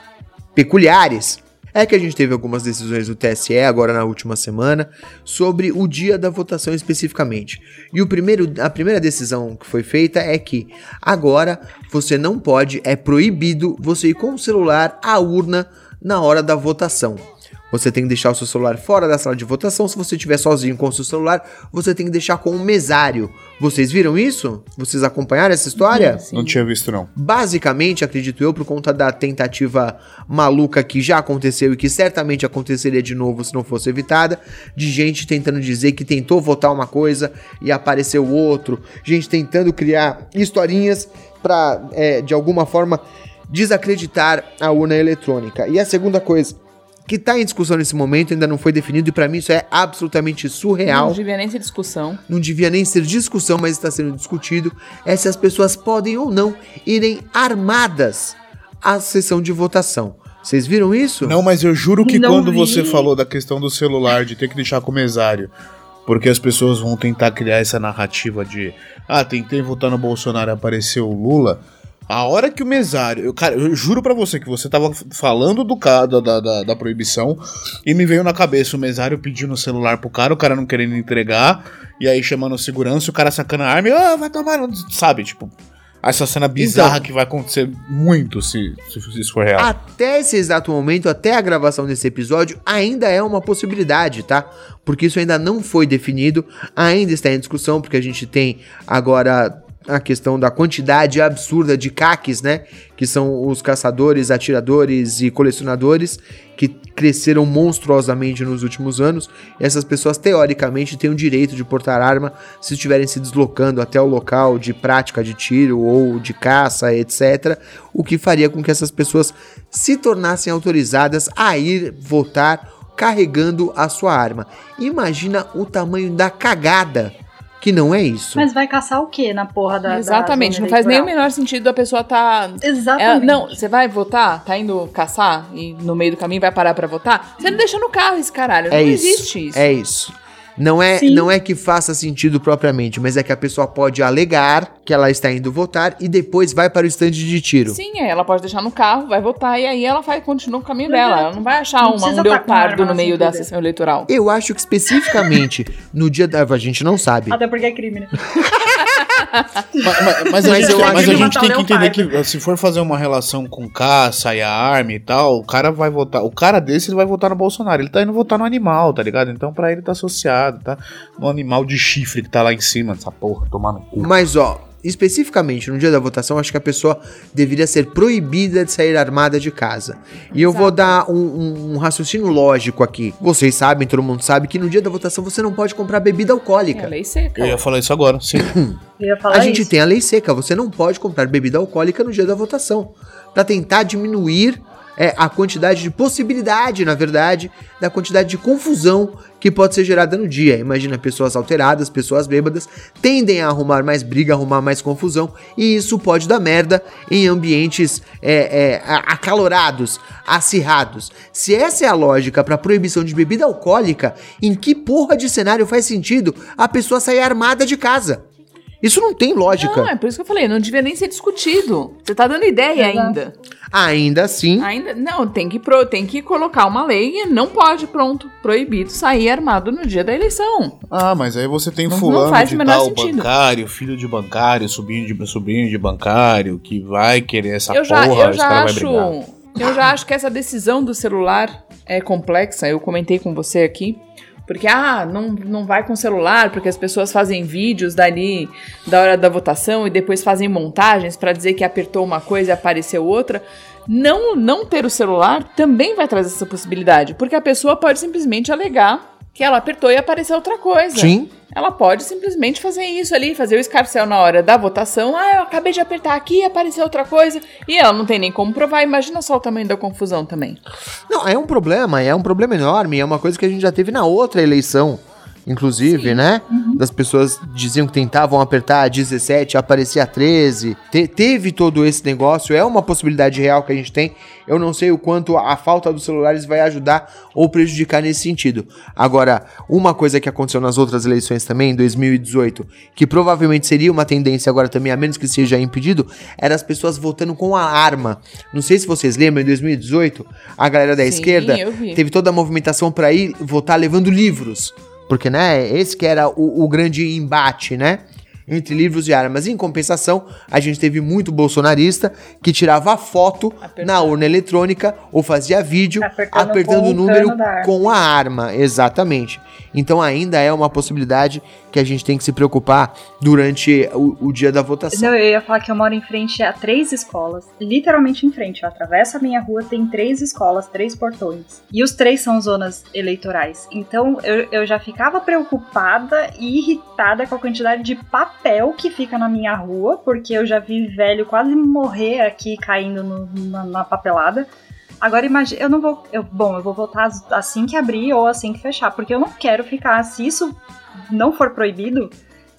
peculiares, é que a gente teve algumas decisões do TSE agora na última semana sobre o dia da votação especificamente. E o primeiro, a primeira decisão que foi feita é que agora você não pode, é proibido você ir com o celular à urna na hora da votação. Você tem que deixar o seu celular fora da sala de votação. Se você estiver sozinho com o seu celular, você tem que deixar com um mesário. Vocês viram isso? Vocês acompanharam essa história? Sim. Não tinha visto, não. Basicamente, acredito eu, por conta da tentativa maluca que já aconteceu e que certamente aconteceria de novo se não fosse evitada, de gente tentando dizer que tentou votar uma coisa e apareceu outro, gente tentando criar historinhas para, de alguma forma, desacreditar a urna eletrônica. E a segunda coisa que está em discussão nesse momento ainda não foi definido e para mim isso é absolutamente surreal Não devia nem ser discussão. não devia nem ser discussão, mas está sendo discutido, é se as pessoas podem ou não irem armadas à sessão de votação. Vocês viram isso? Não, mas eu juro que Não quando vi. você falou da questão do celular, de ter que deixar com o mesário, porque as pessoas vão tentar criar essa narrativa de ah, tentei votar no Bolsonaro e apareceu o Lula. A hora que o mesário. Eu, cara, eu juro pra você que você tava falando do ca- da, da, da, proibição e me veio na cabeça o mesário pedindo o celular pro cara, o cara não querendo entregar, e aí chamando segurança, o cara sacando a arma e, ah, vai tomar. no-" Sabe, tipo, essa cena bizarra Então. que vai acontecer muito se, se isso for real. Até esse exato momento, até a gravação desse episódio, ainda é uma possibilidade, tá? Porque isso ainda não foi definido, ainda está em discussão, porque a gente tem agora a questão da quantidade absurda de caques, né? Que são os caçadores, atiradores e colecionadores que cresceram monstruosamente nos últimos anos. Essas pessoas, teoricamente, têm o direito de portar arma se estiverem se deslocando até o local de prática de tiro ou de caça, etc. O que faria com que essas pessoas se tornassem autorizadas a ir votar carregando a sua arma. Imagina o tamanho da cagada que não é isso. Mas vai caçar o quê na porra da. da Exatamente, zona não faz nem o menor sentido a pessoa tá. Exatamente. É, não, você vai votar, tá indo caçar e no meio do caminho vai parar pra votar? Você não deixa no carro esse caralho. É não isso. existe isso. É isso. Não é, Sim. não é que faça sentido propriamente, mas é que a pessoa pode alegar que ela está indo votar e depois vai para o estande de tiro. Sim, é, ela pode deixar no carro, vai votar e aí ela vai continua o caminho dela. Ela não vai achar Não uma, um leopardo arma no meio assim, da entendeu? sessão eleitoral. Eu acho que especificamente no dia da. A gente não sabe. Até porque é crime, né? Mas, mas- mas a Mas gente, a gente tem que entender que se for fazer uma relação com caça e a arma e tal, o cara vai votar. O cara desse ele vai votar no Bolsonaro. Ele tá indo votar no animal, tá ligado? Então pra ele tá associado, tá? No animal de chifre que tá lá em cima dessa porra, tomando cu. Mas, ó, especificamente no dia da votação, acho que a pessoa deveria ser proibida de sair armada de casa. E eu vou dar um, um- um raciocínio lógico aqui. Vocês sabem, todo mundo sabe, que no dia da votação você não pode comprar bebida É alcoólica. lei seca. Eu ia falar isso agora, sim. Eu ia falar A gente isso. tem a lei seca, você não pode comprar bebida alcoólica no dia da votação. Pra tentar diminuir é, a quantidade de possibilidade, na verdade, da quantidade de confusão que pode ser gerada no dia. Imagina pessoas alteradas, pessoas bêbadas, tendem a arrumar mais briga, arrumar mais confusão, e isso pode dar merda em ambientes é, é, acalorados, acirrados. Se essa é a lógica pra proibição de bebida alcoólica, em que porra de cenário faz sentido a pessoa sair armada de casa? Isso não tem lógica. Não, é por isso que eu falei, não devia nem ser discutido. Você tá dando ideia Exato. ainda. Ainda assim, Ainda não, tem que pro, tem que colocar uma lei e não pode, pronto, proibido sair armado no dia da eleição. Ah, mas aí você tem Não- não fulano faz de o menor tal, sentido. bancário, filho de bancário, sobrinho de sobrinho de bancário, que vai querer essa eu já, porra, eu esse já cara acho, vai brigar. eu já acho que essa decisão do celular é complexa. Eu comentei com você aqui. Porque, ah, não, não vai com celular, porque as pessoas fazem vídeos dali da hora da votação e depois fazem montagens pra dizer que apertou uma coisa e apareceu outra. Não, não ter o celular também vai trazer essa possibilidade, porque a pessoa pode simplesmente alegar que ela apertou e apareceu outra coisa. sim. Ela pode simplesmente fazer isso ali, fazer o escarcel na hora da votação. Ah, eu acabei de apertar aqui apareceu outra coisa. E ela não tem nem como provar. Imagina só o tamanho da confusão também. Não, é um problema, é um problema enorme, é uma coisa que a gente já teve na outra eleição, inclusive, né? Das pessoas diziam que tentavam apertar a 17, aparecia a 13. Te- teve todo esse negócio, é uma possibilidade real que a gente tem. Eu não sei o quanto a falta dos celulares vai ajudar ou prejudicar nesse sentido. Agora, uma coisa que aconteceu nas outras eleições também, em 2018, que provavelmente seria uma tendência agora também, a menos que seja impedido, era as pessoas votando com a arma. Não sei se vocês lembram, em 2018, a galera da Sim, esquerda teve toda a movimentação para ir votar levando livros. Porque, né, esse que era o, o grande embate, né? Entre livros e armas. Em compensação, a gente teve muito bolsonarista que tirava foto Apertando. na urna eletrônica ou fazia vídeo Apertando apertando o número com a arma. Exatamente. Então ainda é uma possibilidade que a gente tem que se preocupar durante o, o dia da votação. Eu ia falar que eu moro em frente a três escolas. Literalmente em frente. Eu atravesso a minha rua, tem três escolas, três portões. E os três são zonas eleitorais. Então eu, eu já ficava preocupada e irritada com a quantidade de papel que fica na minha rua, porque eu já vi velho quase morrer aqui caindo no- na, na papelada. Agora imagina, eu não vou. Eu, bom, eu vou votar as- assim que abrir ou assim que fechar, porque eu não quero ficar. Se isso não for proibido,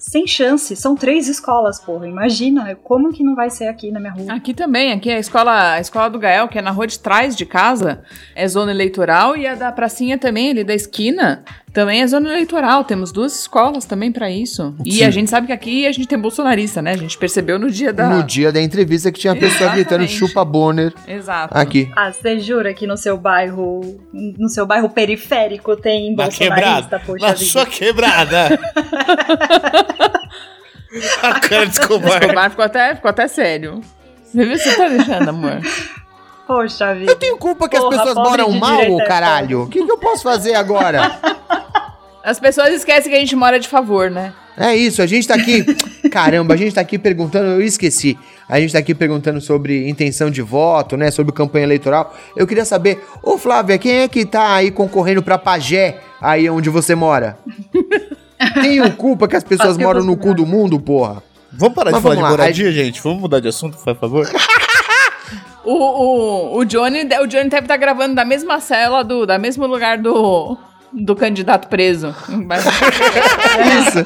sem chance. São três escolas, porra. Imagina como que não vai ser aqui na minha rua. Aqui também, aqui é a escola, a escola do Gael, que é na rua de trás de casa, é zona eleitoral, e a da pracinha também, ali da esquina, também é zona eleitoral. Temos duas escolas também pra isso. E Sim. a gente sabe que aqui a gente tem bolsonarista, né? A gente percebeu no dia da. No dia da entrevista que tinha a pessoa gritando chupa Bonner Exato. aqui. Ah, você jura que no seu bairro, no seu bairro periférico tem Na bolsonarista, quebrada. poxa Na vida. sua quebrada. a cara de Escobar. Escobar ficou até, ficou até sério. Você viu? Você tá deixando, amor? Poxa vida. Eu tenho culpa que Porra, as pessoas moram mal, caralho. O que, que eu posso fazer agora? As pessoas esquecem que a gente mora de favor, né? É isso, a gente tá aqui. Caramba, a gente tá aqui perguntando, eu esqueci. A gente tá aqui perguntando sobre intenção de voto, né? Sobre campanha eleitoral. Eu queria saber, ô Flávia, quem é que tá aí concorrendo pra Pagé, aí onde você mora? Tenho culpa que as pessoas moram no cu do mundo, porra. Vamos parar Mas de falar de lá, moradia, gente? Vamos mudar de assunto, por favor? O, o, o, Johnny, o Johnny deve estar gravando da mesma cela, do, da mesmo lugar do, do candidato preso. Isso.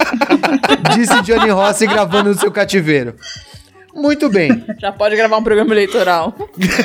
Disse Johnny Rossi gravando no seu cativeiro. Muito bem. Já pode gravar um programa eleitoral.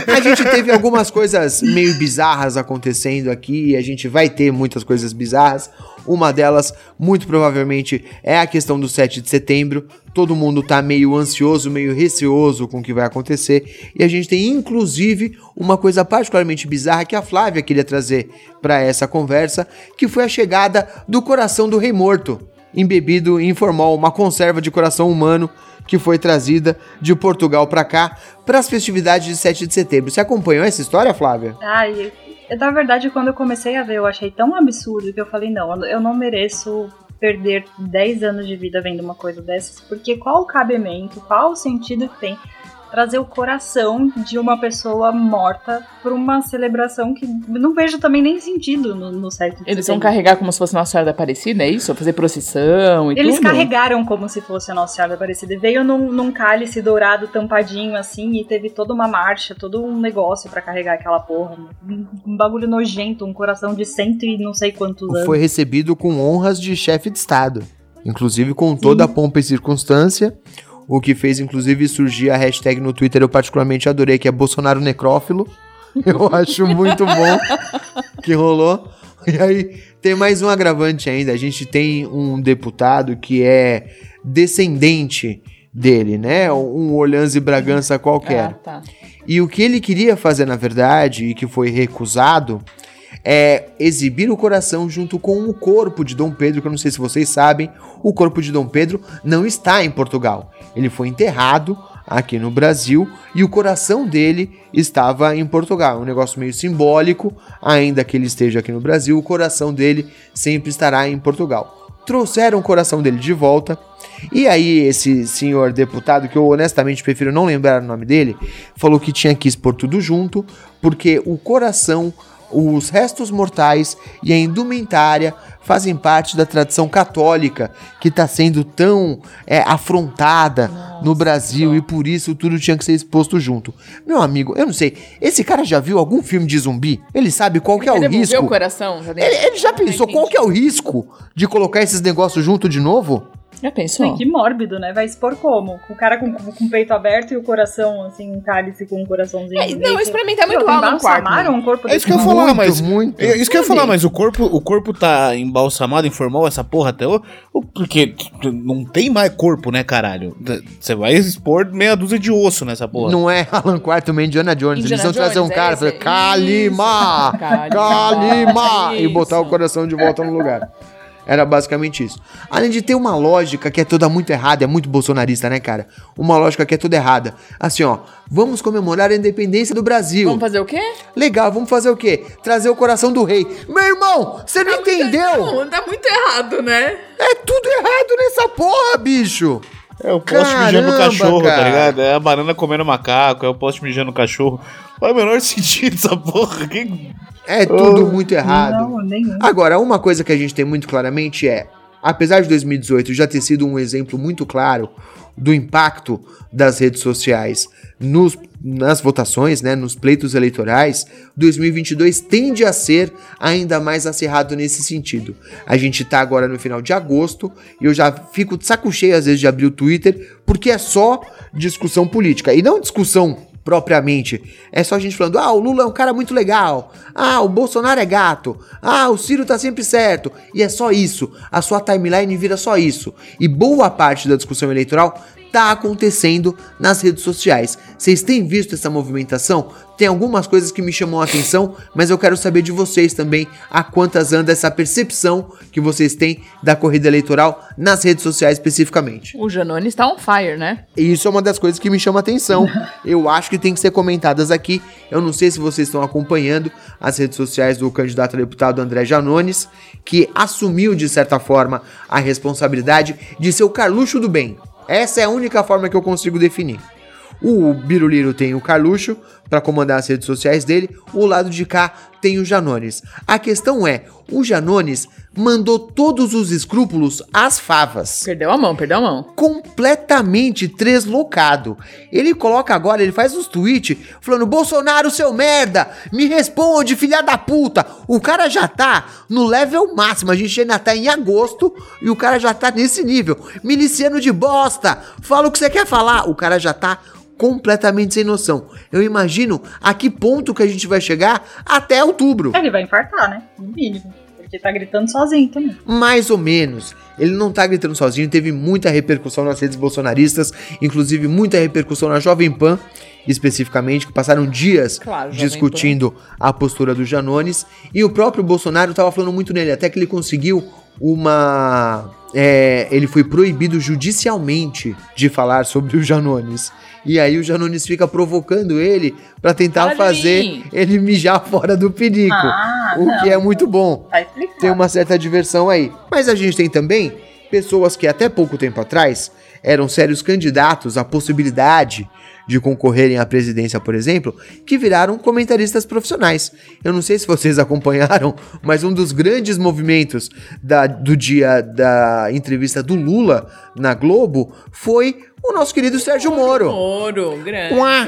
A gente teve algumas coisas meio bizarras acontecendo aqui e a gente vai ter muitas coisas bizarras. Uma delas, muito provavelmente, é a questão do 7 de setembro. Todo mundo tá meio ansioso, meio receoso com o que vai acontecer. E a gente tem, inclusive, uma coisa particularmente bizarra que a Flávia queria trazer para essa conversa, que foi a chegada do coração do rei morto, embebido em formol, uma conserva de coração humano que foi trazida de Portugal para cá para as festividades de 7 de setembro. Você acompanhou essa história, Flávia? Ai, eu- na verdade, quando eu comecei a ver, eu achei tão absurdo que eu falei, não, eu não mereço perder 10 anos de vida vendo uma coisa dessas, porque qual o cabimento, qual o sentido que tem trazer o coração de uma pessoa morta para uma celebração que não vejo também nem sentido no, no 7 de Eles vão carregar como se fosse Nossa Senhora da Aparecida, é isso? Fazer procissão e Eles tudo? carregaram como se fosse a Nossa Senhora Aparecida. E Veio num, num cálice dourado tampadinho assim e teve toda uma marcha, todo um negócio pra carregar aquela porra. Um, um bagulho nojento, um coração de cento e não sei quantos anos. Foi recebido com honras de chefe de Estado, inclusive com toda a pompa e circunstância. O que fez, inclusive, surgir a hashtag no Twitter, eu particularmente adorei, que é Bolsonaro Necrófilo. Eu acho muito bom que rolou. E aí, tem mais um agravante ainda. A gente tem um deputado que é descendente dele, né? Um Orleans e Bragança qualquer. Ah, tá. E o que ele queria fazer, na verdade, e que foi recusado, é exibir o coração junto com o corpo de Dom Pedro, que eu não sei se vocês sabem, o corpo de Dom Pedro não está em Portugal. Ele foi enterrado aqui no Brasil e o coração dele estava em Portugal. Um negócio meio simbólico, ainda que ele esteja aqui no Brasil, o coração dele sempre estará em Portugal. Trouxeram o coração dele de volta. E aí, esse senhor deputado, que eu honestamente prefiro não lembrar o nome dele, falou que tinha que expor tudo junto, porque o coração, os restos mortais e a indumentária fazem parte da tradição católica que está sendo tão é, afrontada no Brasil e por isso tudo tinha que ser exposto junto. Meu amigo, eu não sei, esse cara já viu algum filme de zumbi? Ele sabe qual que é o risco? o coração? Já, Ele, ele já pensou qual que é o risco de colocar esses negócios junto de novo? Já pensou? Ai, que mórbido, né? Vai expor como? Com o cara com, com o peito aberto e o coração, assim, um cálice com um coraçãozinho. É, não, isso pra mim tá muito Quartman. embalsamaram um corpo É isso que eu ia falar, Muito, mas. muito. É isso que eu ia falar, Sim. mas o corpo, o corpo tá embalsamado, informal essa porra até hoje. Porque não tem mais corpo, né, caralho? Você vai expor meia dúzia de osso nessa porra. Não é Alan Quartman e Indiana Jones. Indiana Eles vão trazer um é cara e esse? falar, Kalima! Kalima. E botar o coração de volta no lugar. Era basicamente isso. Além de ter uma lógica que é toda muito errada, é muito bolsonarista, né, cara? Uma lógica que é toda errada. Assim, ó, vamos comemorar a independência do Brasil. Vamos fazer o quê? Legal, vamos fazer o quê? Trazer o coração do rei. Meu irmão, você não entendeu? Não, tá muito errado, né? É tudo errado nessa porra, bicho. É o poste mijando no Caramba, cachorro, cara. tá ligado? É a banana comendo macaco, é o poste mijando no cachorro. Faz o menor sentido essa porra. Que... É tudo muito errado. Não, nenhum. Agora, uma coisa que a gente tem muito claramente é, apesar de 2018 já ter sido um exemplo muito claro do impacto das redes sociais nos, nas votações, né, nos pleitos eleitorais, 2022 tende a ser ainda mais acirrado nesse sentido. A gente tá agora no final de agosto e eu já fico de saco cheio às vezes de abrir o Twitter, porque é só discussão política e não discussão propriamente. É só a gente falando: ah, o Lula é um cara muito legal. Ah, o Bolsonaro é gato. Ah, o Ciro tá sempre certo. E é só isso. A sua timeline vira só isso. E boa parte da discussão eleitoral tá acontecendo nas redes sociais. Vocês têm visto essa movimentação? Tem algumas coisas que me chamam a atenção, mas eu quero saber de vocês também a quantas anda essa percepção que vocês têm da corrida eleitoral nas redes sociais especificamente. O Janones tá on fire, né? Isso é uma das coisas que me chama atenção. Eu acho que tem que ser comentadas aqui. Eu não sei se vocês estão acompanhando as redes sociais do candidato a deputado André Janones, que assumiu, de certa forma, a responsabilidade de ser o Carluxo do bem. Essa é a única forma que eu consigo definir. O Biruliro tem o Carluxo, para comandar as redes sociais dele, o lado de cá tem o Janones. A questão é, o Janones mandou todos os escrúpulos às favas. Perdeu a mão, perdeu a mão. Completamente deslocado. Ele coloca agora, ele faz uns tweets falando: Bolsonaro, seu merda, me responde, filha da puta. O cara já tá no level máximo. A gente ainda tá em agosto e o cara já tá nesse nível. Miliciano de bosta, fala o que você quer falar. O cara já tá completamente sem noção. Eu imagino a que ponto que a gente vai chegar até outubro. Ele vai infartar, né? No mínimo. Porque tá gritando sozinho também. Mais ou menos. Ele não tá gritando sozinho, teve muita repercussão nas redes bolsonaristas, inclusive muita repercussão na Jovem Pan, especificamente, que passaram dias Claro, discutindo a postura do Janones. E o próprio Bolsonaro tava falando muito nele, até que ele conseguiu uma. é, ele foi proibido judicialmente de falar sobre o Janones. E aí o Janones fica provocando ele tentar Para de fazer mim. ele mijar fora do pinico. Ah, o não. que é muito bom Tá tem uma certa diversão aí. Mas a gente tem também pessoas que até pouco tempo atrás eram sérios candidatos à possibilidade de concorrerem à presidência, por exemplo, que viraram comentaristas profissionais. Eu não sei se vocês acompanharam, mas um dos grandes movimentos da- do dia da entrevista do Lula na Globo foi o nosso querido Sérgio Moro Ouro, grande. Uá,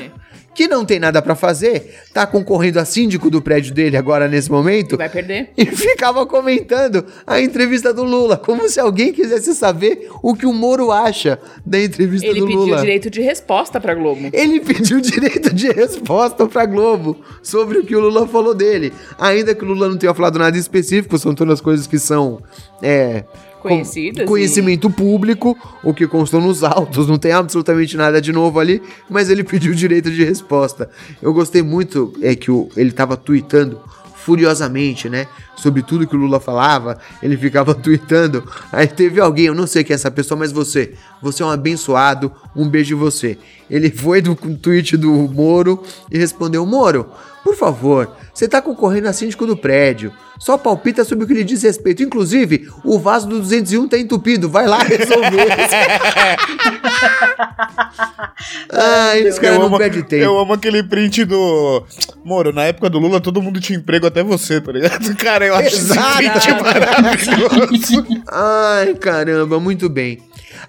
que não tem nada pra fazer, tá concorrendo a síndico do prédio dele agora nesse momento. Vai perder. E ficava comentando a entrevista do Lula, como se alguém quisesse saber o que o Moro acha da entrevista Ele do pediu Lula. direito de resposta pra Globo. Ele pediu direito de resposta pra Globo sobre o que o Lula falou dele. Ainda que o Lula não tenha falado nada específico, são todas coisas que são é, Conhecidas e- Conhecimento público, o que constou nos autos, não tem absolutamente nada de novo ali, mas ele pediu direito de resposta. Eu gostei muito é que o, ele tava tweetando furiosamente, né? Sobre tudo que o Lula falava, ele ficava tweetando. Aí teve alguém, eu não sei quem é essa pessoa, mas você, você é um abençoado, um beijo em você. Ele foi do tweet do Moro e respondeu: Moro, por favor, você tá concorrendo a síndico do prédio. Só palpita sobre o que lhe diz respeito. Inclusive, o vaso do 201 tá entupido. Vai lá resolver. Ai, esse cara eu, não amo, perde tempo. eu amo aquele print do. Moro, na época do Lula todo mundo tinha emprego, até você, tá ligado? Cara, eu acho Exato. esse maravilhoso. Ai, caramba, muito bem.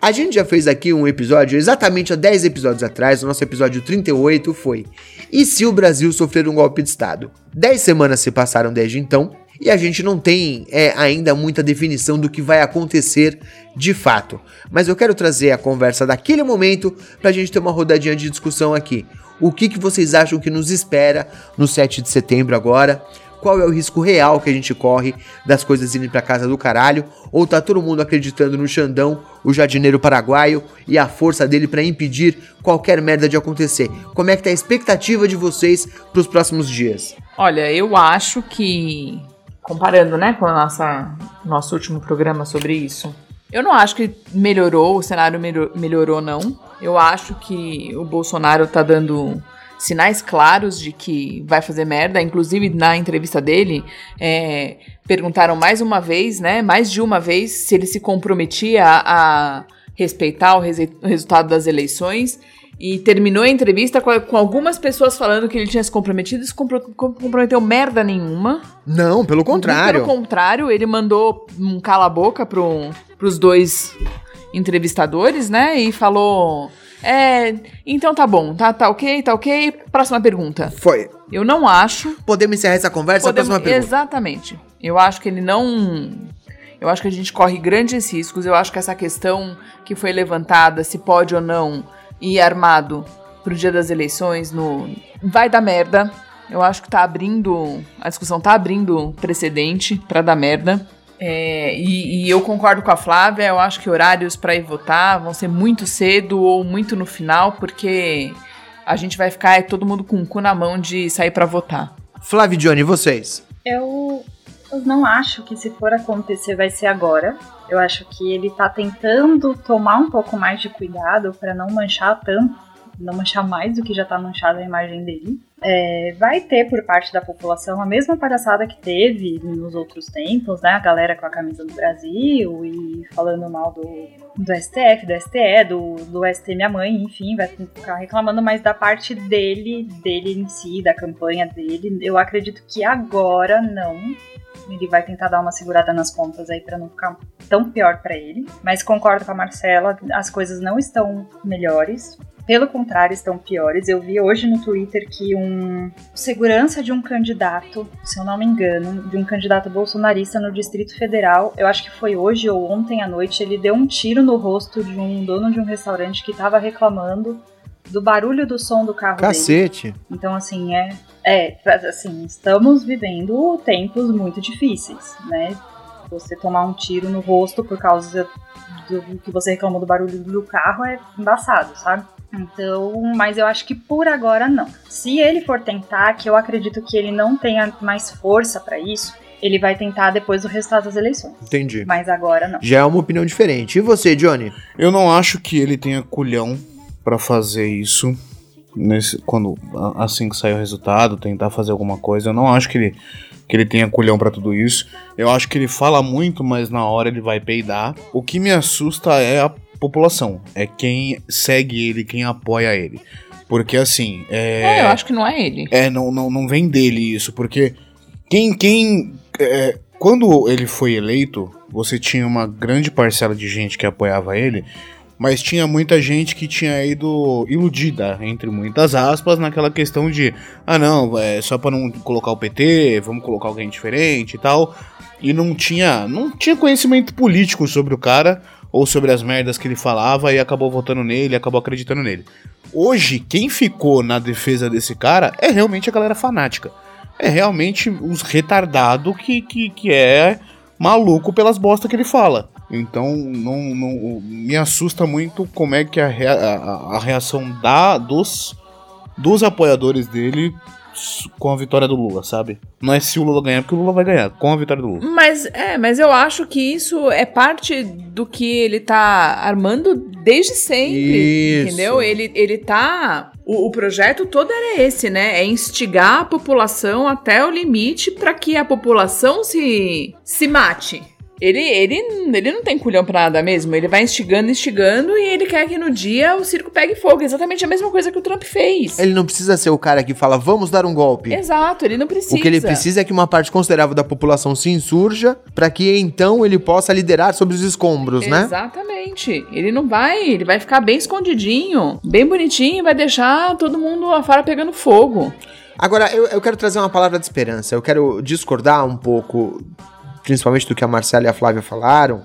A gente já fez aqui um episódio, exatamente há 10 episódios atrás, o nosso episódio 38 foi E se o Brasil sofrer um golpe de Estado? 10 semanas se passaram desde então, e a gente não tem é, ainda muita definição do que vai acontecer de fato. Mas eu quero trazer a conversa daquele momento pra gente ter uma rodadinha de discussão aqui. O que, que vocês acham que nos espera no 7 de setembro agora? Qual é o risco real que a gente corre das coisas irem pra casa do caralho? Ou tá todo mundo acreditando no Xandão, o jardineiro paraguaio e a força dele pra impedir qualquer merda de acontecer? Como é que tá a expectativa de vocês pros próximos dias? Olha, eu acho que, comparando, né, com a nossa nosso último programa sobre isso, eu não acho que melhorou, o cenário melhor- melhorou, não. Eu acho que o Bolsonaro tá dando sinais claros de que vai fazer merda. Inclusive, na entrevista dele, é, perguntaram mais uma vez, né, mais de uma vez, se ele se comprometia a, a respeitar o rese- o resultado das eleições. E terminou a entrevista com, com algumas pessoas falando que ele tinha se comprometido e se compro- com- comprometeu merda nenhuma. Não, pelo contrário. Pelo contrário, ele mandou um cala-boca pro, pros dois entrevistadores, né? E falou: É, então tá bom, tá, tá ok, tá ok. Próxima pergunta. Foi. Eu não acho. Podemos encerrar essa conversa? Podemos, Próxima pergunta. exatamente. Eu acho que ele não. Eu acho que a gente corre grandes riscos. Eu acho que essa questão que foi levantada, se pode ou não ir armado pro dia das eleições, no vai dar merda. Eu acho que tá abrindo. A discussão tá abrindo precedente pra dar merda. É, e, e eu concordo com a Flávia, eu acho que horários pra ir votar vão ser muito cedo ou muito no final, porque a gente vai ficar é, todo mundo com o cu na mão de sair pra votar. Flávio e Johnny, vocês? Eu, eu não acho que se for acontecer vai ser agora. Eu acho que ele tá tentando tomar um pouco mais de cuidado para não manchar tanto não manchar mais do que já tá manchada a imagem dele. É, vai ter por parte da população a mesma palhaçada que teve nos outros tempos, né? A galera com a camisa do Brasil e falando mal do, do STF, do STE, do, do ST Minha Mãe, enfim, vai ficar reclamando, mas da parte dele, dele em si, da campanha dele, eu acredito que agora não. Ele vai tentar dar uma segurada nas pontas aí para não ficar tão pior para ele. Mas concordo com a Marcela, as coisas não estão melhores. Pelo contrário, estão piores. Eu vi hoje no Twitter que um segurança de um candidato, se eu não me engano, de um candidato bolsonarista no Distrito Federal, eu acho que foi hoje ou ontem à noite, ele deu um tiro no rosto de um dono de um restaurante que estava reclamando do barulho do som do carro Cacete. dele. Então, assim, é, é, assim, estamos vivendo tempos muito difíceis, né? Você tomar um tiro no rosto por causa do que você reclamou do barulho do carro é embaçado, sabe? Então, mas eu acho que por agora não. Se ele for tentar, que eu acredito que ele não tenha mais força para isso, ele vai tentar depois do resultado das eleições. Entendi. Mas agora não. Já é uma opinião diferente. E você, Johnny? Eu não acho que ele tenha culhão pra fazer isso. Nesse, quando assim que sair o resultado, tentar fazer alguma coisa. Eu não acho que ele, que ele tenha culhão pra tudo isso. Eu acho que ele fala muito, mas na hora ele vai peidar. O que me assusta é a população. É quem segue ele, quem apoia ele. Porque assim. É, eu acho que não é ele. É, não, não, não vem dele isso, porque quem. quem é, quando ele foi eleito, você tinha uma grande parcela de gente que apoiava ele, mas tinha muita gente que tinha ido iludida, entre muitas aspas, naquela questão de: ah, não, é só pra não colocar o PT, vamos colocar alguém diferente e tal. E não tinha, não tinha conhecimento político sobre o cara ou sobre as merdas que ele falava e acabou votando nele, acabou acreditando nele. Hoje, quem ficou na defesa desse cara é realmente a galera fanática. É realmente os retardados que, que, que é maluco pelas bostas que ele fala. Então, não, não- me assusta muito como é que a, rea- a- a reação da, dos, dos apoiadores dele com a vitória do Lula, sabe? Não é se o Lula ganhar, porque o Lula vai ganhar, com a vitória do Lula. Mas é, mas eu acho que isso é parte do que ele tá armando desde sempre. Isso. Entendeu? Ele, ele tá. O, o projeto todo era esse, né? É instigar a população até o limite para que a população se, se mate. Ele, ele, ele não tem culhão pra nada mesmo. Ele vai instigando, instigando e ele quer que no dia o circo pegue fogo. Exatamente a mesma coisa que o Trump fez. Ele não precisa ser o cara que fala, vamos dar um golpe. Exato, ele não precisa. O que ele precisa é que uma parte considerável da população se insurja para que então ele possa liderar sobre os escombros, né? Exatamente. Ele não vai, ele vai ficar bem escondidinho, bem bonitinho, e vai deixar todo mundo lá fora pegando fogo. Agora, eu, eu quero trazer uma palavra de esperança. Eu quero discordar um pouco, principalmente do que a Marcela e a Flávia falaram.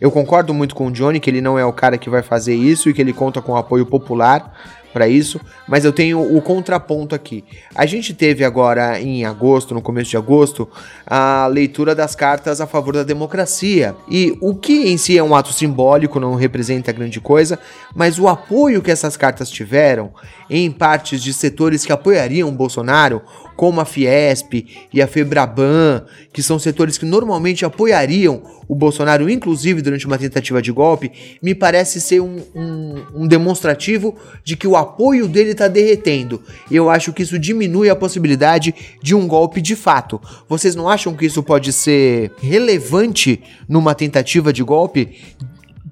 Eu concordo muito com o Johnny que ele não é o cara que vai fazer isso e que ele conta com o apoio popular para isso, mas eu tenho o contraponto aqui. A gente teve agora em agosto, no começo de agosto, a leitura das cartas a favor da democracia. E o que em si é um ato simbólico, não representa grande coisa, mas o apoio que essas cartas tiveram em partes de setores que apoiariam o Bolsonaro, como a Fiesp e a Febraban, que são setores que normalmente apoiariam o Bolsonaro, inclusive durante uma tentativa de golpe, me parece ser um, um- um demonstrativo de que o apoio dele está derretendo. Eu acho que isso diminui a possibilidade de um golpe de fato. Vocês não acham que isso pode ser relevante numa tentativa de golpe?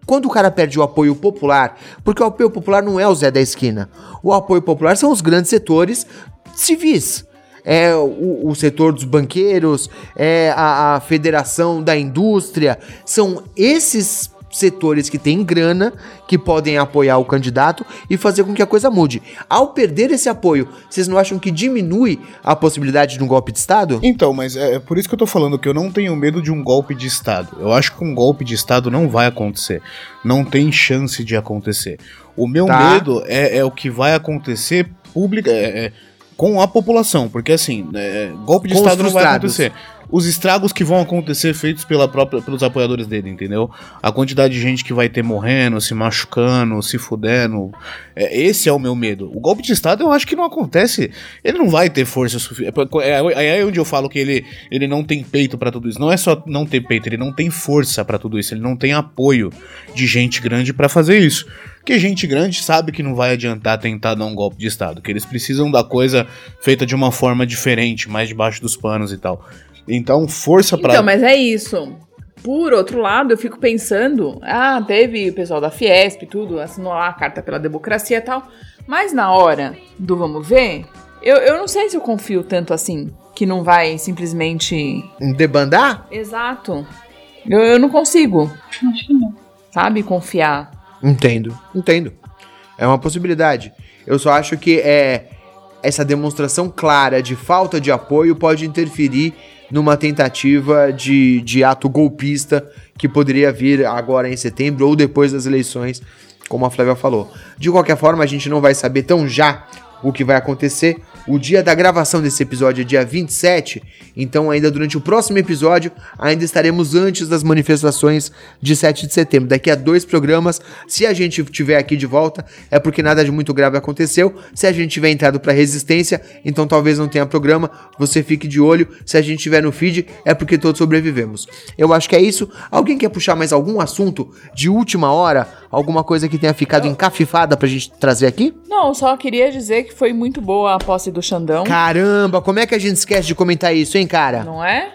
Quando o cara perde o apoio popular, porque o apoio popular não é o Zé da esquina. O apoio popular são os grandes setores civis. É o, o setor dos banqueiros, é a, a federação da indústria. São esses setores que têm grana que podem apoiar o candidato e fazer com que a coisa mude. Ao perder esse apoio, vocês não acham que diminui a possibilidade de um golpe de Estado? Então, mas é é por isso que eu tô falando que eu não tenho medo de um golpe de Estado. Eu acho que um golpe de Estado não vai acontecer. Não tem chance de acontecer. O meu Tá. medo é, é o que vai acontecer pública, é- é, com a população. Porque assim, é, golpe de Com Estado não vai acontecer. Os estragos que vão acontecer feitos pela própria, pelos apoiadores dele, entendeu? A quantidade de gente que vai ter morrendo, se machucando, se fudendo. É, esse é o meu medo. O golpe de Estado eu acho que não acontece. Ele não vai ter força suficiente. É, é, é onde eu falo que ele, ele não tem peito para tudo isso. Não é só não ter peito, ele não tem força para tudo isso. Ele não tem apoio de gente grande para fazer isso. Porque gente grande sabe que não vai adiantar tentar dar um golpe de Estado, que eles precisam da coisa feita de uma forma diferente, mais debaixo dos panos e tal. Então, força para. Então, mas é isso. Por outro lado, eu fico pensando, ah, teve o pessoal da Fiesp, tudo, assinou lá a carta pela democracia e tal, mas na hora do vamos ver, eu, eu não sei se eu confio tanto assim, que não vai simplesmente... Debandar? Exato. Eu, eu não consigo. Acho que não. Sabe, confiar. Entendo, entendo. É uma possibilidade. Eu só acho que é essa demonstração clara de falta de apoio pode interferir numa tentativa de, de ato golpista que poderia vir agora em setembro ou depois das eleições, como a Flávia falou. De qualquer forma, a gente não vai saber tão já o que vai acontecer. O dia da gravação desse episódio é dia 27, então ainda durante o próximo episódio, ainda estaremos antes das manifestações de 7 de setembro. Daqui a dois programas, se a gente estiver aqui de volta, é porque nada de muito grave aconteceu. Se a gente tiver entrado para resistência, então talvez não tenha programa. Você fique de olho. Se a gente estiver no feed, é porque todos sobrevivemos. Eu acho que é isso. Alguém quer puxar mais algum assunto de última hora? Alguma coisa que tenha ficado encafifada pra gente trazer aqui? Não, só queria dizer que foi muito boa a posse do Xandão. Caramba, como é que a gente esquece de comentar isso, hein, cara? Não é?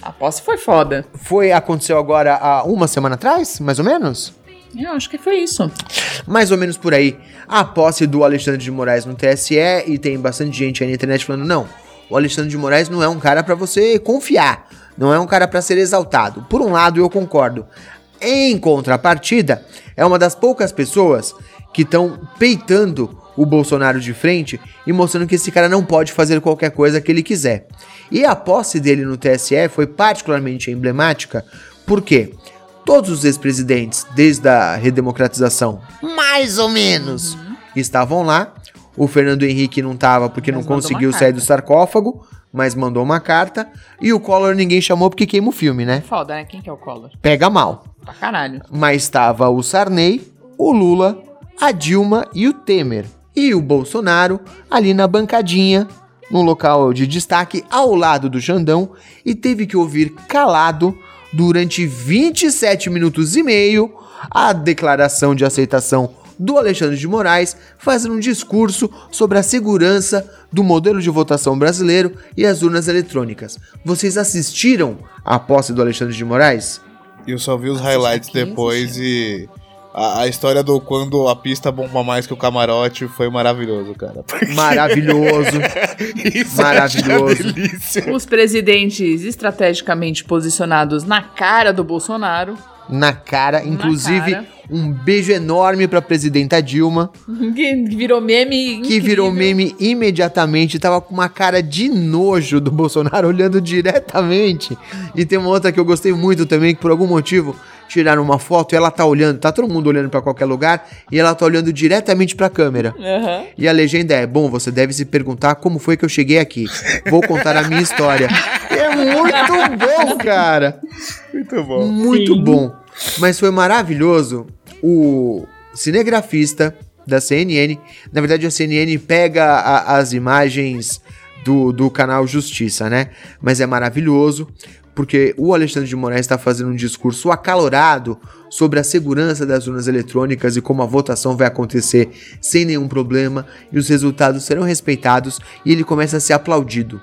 A posse foi foda. Foi, aconteceu agora há uma semana atrás, mais ou menos? Eu acho que foi isso. Mais ou menos por aí. A posse do Alexandre de Moraes no TSE, e tem bastante gente aí na internet falando, não, o Alexandre de Moraes não é um cara pra você confiar, não é um cara pra ser exaltado. Por um lado, eu concordo. Em contrapartida, é uma das poucas pessoas que estão peitando o Bolsonaro de frente e mostrando que esse cara não pode fazer qualquer coisa que ele quiser. E a posse dele no TSE foi particularmente emblemática porque todos os ex-presidentes, desde a redemocratização, mais ou menos, estavam lá. O Fernando Henrique não estava porque Mas não conseguiu sair do sarcófago, mas mandou uma carta. E o Collor ninguém chamou porque queima o filme, né? Foda, né? Quem que é o Collor? Pega mal. Pra caralho. Mas estava o Sarney, o Lula, a Dilma e o Temer. E o Bolsonaro ali na bancadinha, no local de destaque, ao lado do Xandão, e teve que ouvir calado durante 27 minutos e meio a declaração de aceitação do Alexandre de Moraes, fazendo um discurso sobre a segurança do modelo de votação brasileiro e as urnas eletrônicas. Vocês assistiram à posse do Alexandre de Moraes? Eu só vi os highlights depois e. A, a história do quando a pista bomba mais que o camarote foi maravilhoso, cara. Maravilhoso. Isso eu Maravilhoso. Os presidentes estrategicamente posicionados na cara do Bolsonaro. na cara. Inclusive, cara. um beijo enorme pra presidenta Dilma, Que virou meme. que virou incrível. meme imediatamente. Tava com uma cara de nojo do Bolsonaro olhando diretamente. E tem uma outra que eu gostei muito também, que por algum motivo tiraram uma foto e ela tá olhando, tá todo mundo olhando pra qualquer lugar e ela tá olhando diretamente pra câmera. Aham. E a legenda é: Bom, você deve se perguntar como foi que eu cheguei aqui. Vou contar a minha história. É muito bom, cara. Muito bom. Muito Sim. bom. Mas foi maravilhoso o cinegrafista da CNN. Na verdade, a CNN pega a- as imagens do, do canal Justiça, né? Mas é maravilhoso porque o Alexandre de Moraes está fazendo um discurso acalorado sobre a segurança das urnas eletrônicas e como a votação vai acontecer sem nenhum problema e os resultados serão respeitados e ele começa a ser aplaudido.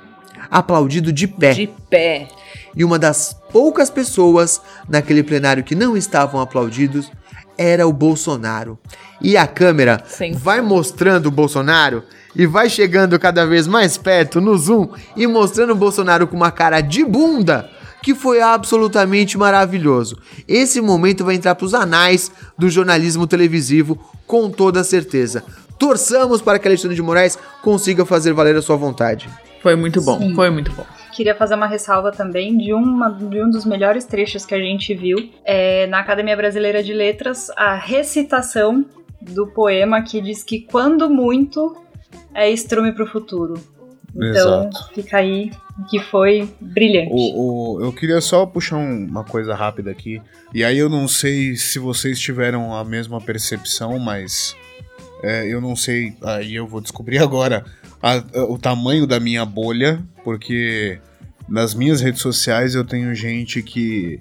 Aplaudido de pé. De pé. E uma das poucas pessoas naquele plenário que não estavam aplaudidos era o Bolsonaro. E a câmera Sim. vai mostrando o Bolsonaro e vai chegando cada vez mais perto no zoom e mostrando o Bolsonaro com uma cara de bunda. Que foi absolutamente maravilhoso. Esse momento vai entrar para os anais do jornalismo televisivo, com toda certeza. Torçamos para que Alexandre de Moraes consiga fazer valer a sua vontade. Foi muito bom. Sim. Foi muito bom. Queria fazer uma ressalva também de, uma, de um dos melhores trechos que a gente viu é, na Academia Brasileira de Letras, a recitação do poema que diz que quando muito é estrume para o futuro. Então, Exato. fica aí que foi brilhante. O, o- eu queria só puxar um- uma coisa rápida aqui. E aí eu não sei se vocês tiveram a mesma percepção, mas é, eu não sei. Aí eu vou descobrir agora a- a- o tamanho da minha bolha, porque nas minhas redes sociais eu tenho gente que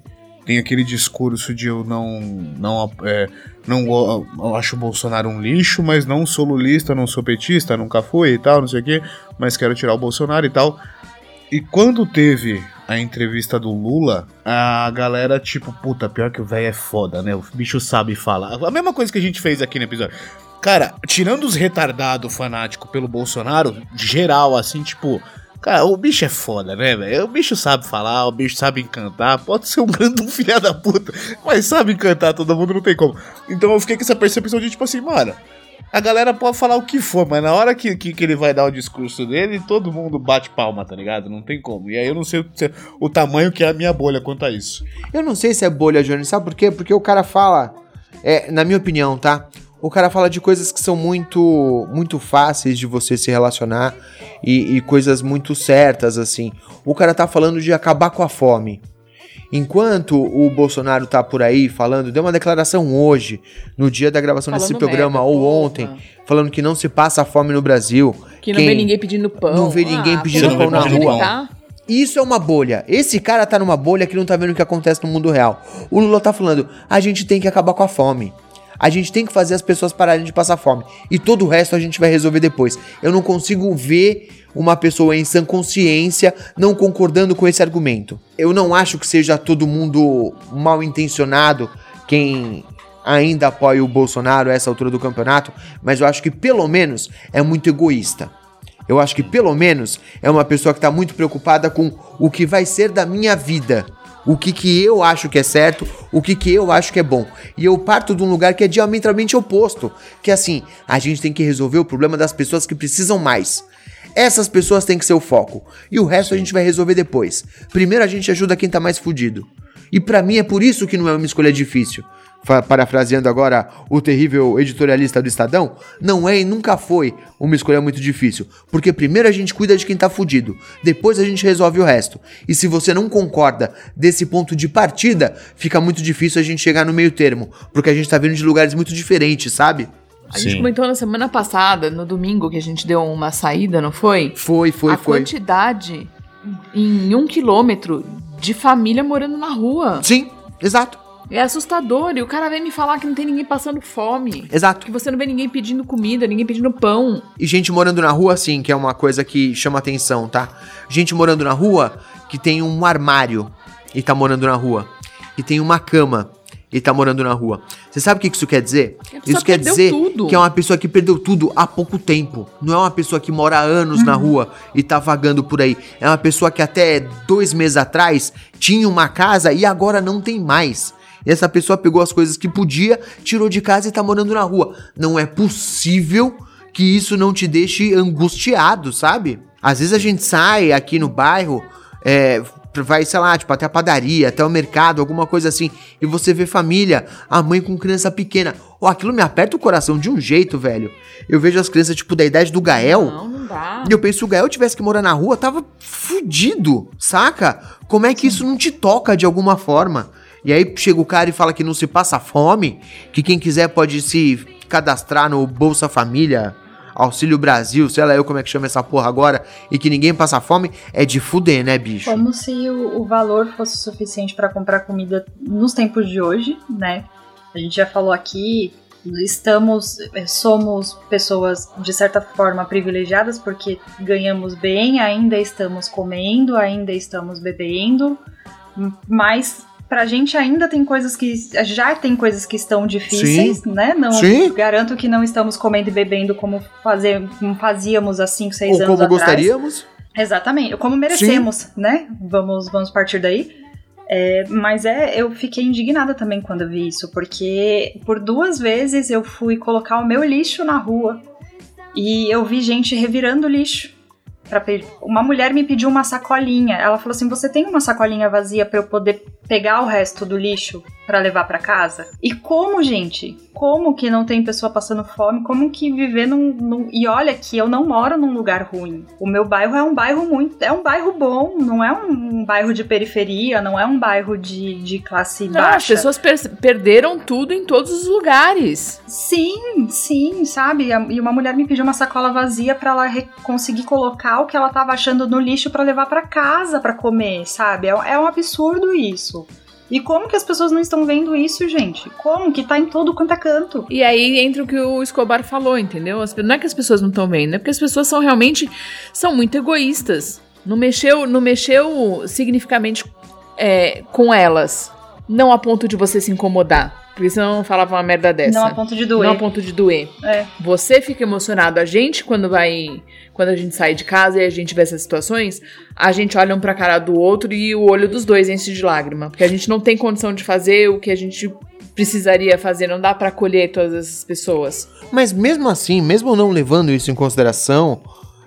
tem aquele discurso de eu não não é, não eu acho o Bolsonaro um lixo, mas não sou lulista, não sou petista, nunca fui e tal, não sei o quê, mas quero tirar o Bolsonaro e tal. E quando teve a entrevista do Lula, a galera, tipo, puta, pior que o velho é foda, né? O bicho sabe falar. A mesma coisa que a gente fez aqui no episódio. Cara, tirando os retardados fanáticos pelo Bolsonaro, geral, assim, tipo. Cara, o bicho é foda, né, velho? O bicho sabe falar, o bicho sabe encantar. Pode ser um grande filha da puta, mas sabe encantar todo mundo, não tem como. Então eu fiquei com essa percepção de, tipo assim, mano. A galera pode falar o que for, mas na hora que, que, que ele vai dar o discurso dele, todo mundo bate palma, tá ligado? Não tem como. E aí eu não sei o, o tamanho que é a minha bolha quanto a isso. Eu não sei se é bolha, Johnny. Sabe por quê? Porque o cara fala, é, na minha opinião, tá? O cara fala de coisas que são muito, muito fáceis de você se relacionar e, e coisas muito certas, assim. O cara tá falando de acabar com a fome. Enquanto o Bolsonaro tá por aí falando, deu uma declaração hoje, no dia da gravação desse Falando programa, merda, ou porra. ontem, falando que não se passa fome no Brasil. Que não vê ninguém pedindo pão. Não vê ninguém Ah, pedindo pô, pão na rua. tá? Isso é uma bolha. Esse cara tá numa bolha que não tá vendo o que acontece no mundo real. O Lula tá falando, a gente tem que acabar com a fome. A gente tem que fazer as pessoas pararem de passar fome. E todo o resto a gente vai resolver depois. Eu não consigo ver uma pessoa em sã consciência não concordando com esse argumento. Eu não acho que seja todo mundo mal intencionado quem ainda apoia o Bolsonaro a essa altura do campeonato, mas eu acho que pelo menos é muito egoísta. Eu acho que pelo menos é uma pessoa que tá muito preocupada com o que vai ser da minha vida. O que que eu acho que é certo, o que que eu acho que é bom. E eu parto de um lugar que é diametralmente oposto, que é assim, a gente tem que resolver o problema das pessoas que precisam mais. Essas pessoas têm que ser o foco. E o resto a gente vai resolver depois. Primeiro a gente ajuda quem tá mais fudido. E pra mim é por isso que não é uma escolha difícil. Parafraseando agora o terrível editorialista do Estadão, não é e nunca foi uma escolha muito difícil. Porque primeiro a gente cuida de quem tá fudido, depois a gente resolve o resto. E se você não concorda desse ponto de partida, fica muito difícil a gente chegar no meio termo. Porque a gente tá vindo de lugares muito diferentes, sabe? A gente comentou na semana passada, no domingo, que a gente deu uma saída, não foi? Foi, foi, a foi. quantidade em um quilômetro de família morando na rua. Sim, exato, É assustador. E o cara vem me falar que não tem ninguém passando fome. exato. Que você não vê ninguém pedindo comida, ninguém pedindo pão. E gente morando na rua, assim, que é uma coisa que chama atenção, tá? Gente morando na rua que tem um armário e tá morando na rua. Que tem uma cama e tá morando na rua. Você sabe o que isso quer dizer? Pessoa Isso quer dizer tudo. que é uma pessoa que perdeu tudo há pouco tempo. Não é uma pessoa que mora há anos na rua e tá vagando por aí. É uma pessoa que até dois meses atrás tinha uma casa e agora não tem mais. E essa pessoa pegou as coisas que podia, tirou de casa e tá morando na rua. Não é possível que isso não te deixe angustiado, sabe? Às vezes a gente sai aqui no bairro, é, vai, sei lá, tipo, até a padaria, até o mercado, alguma coisa assim, e você vê família, a mãe com criança pequena. Ó, aquilo me aperta o coração de um jeito, velho. Eu vejo as crianças, tipo, da idade do Gael. Não, não dá. E eu penso, se o Gael tivesse que morar na rua, tava fudido, saca? Como é que isso não te toca de alguma forma? E aí chega o cara e fala que não se passa fome, que quem quiser pode se cadastrar no Bolsa Família, Auxílio Brasil, sei lá eu como é que chama essa porra agora, e que ninguém passa fome, é de fuder, né, bicho? Como se o, o valor fosse suficiente para comprar comida nos tempos de hoje, né? A gente já falou aqui, estamos, eh, somos pessoas de certa forma privilegiadas porque ganhamos bem, ainda estamos comendo, ainda estamos bebendo, mas pra gente ainda tem coisas que já tem coisas que estão difíceis, né? Não Sim. garanto que não estamos comendo e bebendo como, fazer, como fazíamos há 5, 6 Ou anos como atrás. gostaríamos. Exatamente, como merecemos, né? Vamos, vamos partir daí. É, mas é, eu fiquei indignada também quando eu vi isso, porque por duas vezes eu fui colocar o meu lixo na rua e eu vi gente revirando o lixo. Pe- uma mulher me pediu uma sacolinha. Ela falou assim: Você tem uma sacolinha vazia pra eu poder pegar o resto do lixo para levar para casa? E como, gente? Como que não tem pessoa passando fome? Como que viver num, num, E olha que eu não moro num lugar ruim. O meu bairro é um bairro muito. É um bairro bom, não é um, bairro de periferia, não é um bairro de, de classe Não, baixa. as pessoas per- perderam tudo em todos os lugares. Sim, sim, sabe? E uma mulher me pediu uma sacola vazia pra ela conseguir colocar o que ela tava achando no lixo pra levar pra casa pra comer, sabe? É, é um absurdo isso. E como que as pessoas não estão vendo isso, gente? Como que tá em todo quanto é canto? E aí entra o que o Escobar falou, entendeu? Não é que as pessoas não estão vendo, é porque as pessoas são realmente são muito egoístas. Não mexeu, não mexeu significativamente é, com elas. Não a ponto de você se incomodar. Porque senão não falava uma merda dessa. Não a ponto de doer. Não a ponto de doer. É. Você fica emocionado. A gente, quando vai. Quando a gente sai de casa e a gente vê essas situações, a gente olha um pra cara do outro e o olho dos dois enche de lágrima. Porque a gente não tem condição de fazer o que a gente precisaria fazer. Não dá pra acolher todas essas pessoas. Mas mesmo assim, mesmo não levando isso em consideração,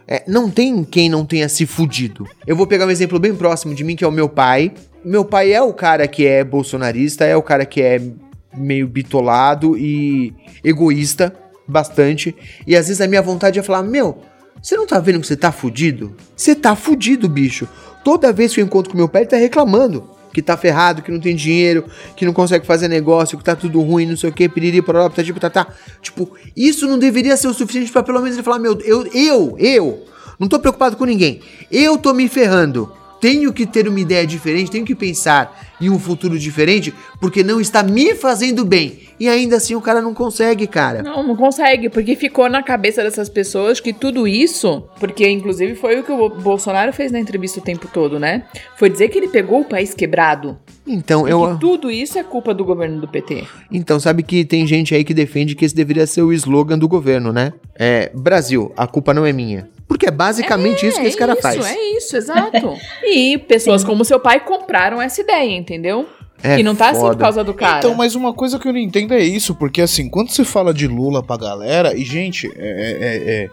é, não tem quem não tenha se fudido. Eu vou pegar um exemplo bem próximo de mim, que é o meu pai. Meu pai é o cara que é bolsonarista, é o cara que é meio bitolado e egoísta, bastante. E às vezes a minha vontade é falar: Meu, você não tá vendo que você tá fudido? Você tá fudido, bicho. Toda vez que eu encontro com meu pai, ele tá reclamando. Que tá ferrado, que não tem dinheiro, que não consegue fazer negócio, que tá tudo ruim, não sei o que, piriri, pororó, tá tipo, tá, tá. Tipo, isso não deveria ser o suficiente pra pelo menos ele falar, meu, eu, eu, eu, não tô preocupado com ninguém. Eu tô me ferrando. Tenho que ter uma ideia diferente, tenho que pensar em um futuro diferente, porque não está me fazendo bem. E ainda assim o cara não consegue, cara. Não, não consegue, porque ficou na cabeça dessas pessoas que tudo isso, porque inclusive foi o que o Bolsonaro fez na entrevista o tempo todo, né? Foi dizer que ele pegou o país quebrado. Então, E eu. que tudo isso é culpa do governo do PT. Então, sabe que tem gente aí que defende que esse deveria ser o slogan do governo, né? É, Brasil, a culpa não é minha. Porque é basicamente isso que esse cara isso, faz. É isso, exato. e pessoas como seu pai compraram essa ideia, entendeu? É que não tá assim por foda. causa do cara. Então, mas uma coisa que eu não entendo é isso, porque assim, quando se fala de Lula pra galera, e gente, é, é- é-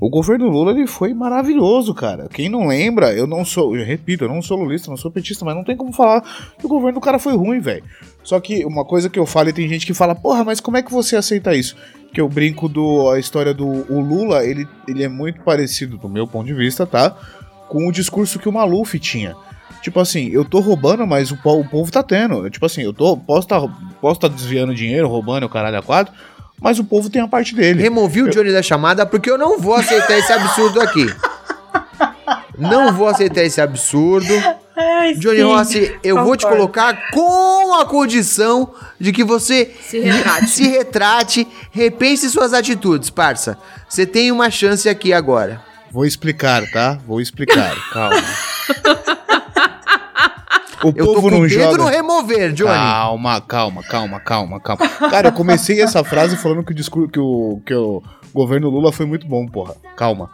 o governo Lula ele foi maravilhoso, cara. Quem não lembra, eu não sou, eu repito, eu não sou lulista, não sou petista, mas não tem como falar que o governo do cara foi ruim, velho. Só que uma coisa que eu falo e tem gente que fala, porra, mas como é que você aceita isso? Que eu brinco do a história do o Lula, ele, ele é muito parecido, do meu ponto de vista, tá? Com o discurso que o Maluf tinha. Tipo assim, eu tô roubando, mas o, o povo tá tendo. Tipo assim, eu tô, posso tá, posso tá desviando dinheiro, roubando o caralho a quatro, mas o povo tem a parte dele. Removi o Johnny da chamada porque eu não vou aceitar esse absurdo aqui. Não vou aceitar esse absurdo. Ai, Johnny sim, Rossi, eu vou te concordo. colocar com a condição de que você Se retrate. se retrate, repense suas atitudes, parça. Você tem uma chance aqui agora. Vou explicar, tá? Vou explicar, calma. O Eu tô povo com não o dedo joga. no remover, Johnny. Calma, calma, calma, calma, calma. Cara, eu comecei essa frase falando que o discurso que o, que o governo Lula foi muito bom, porra. Calma.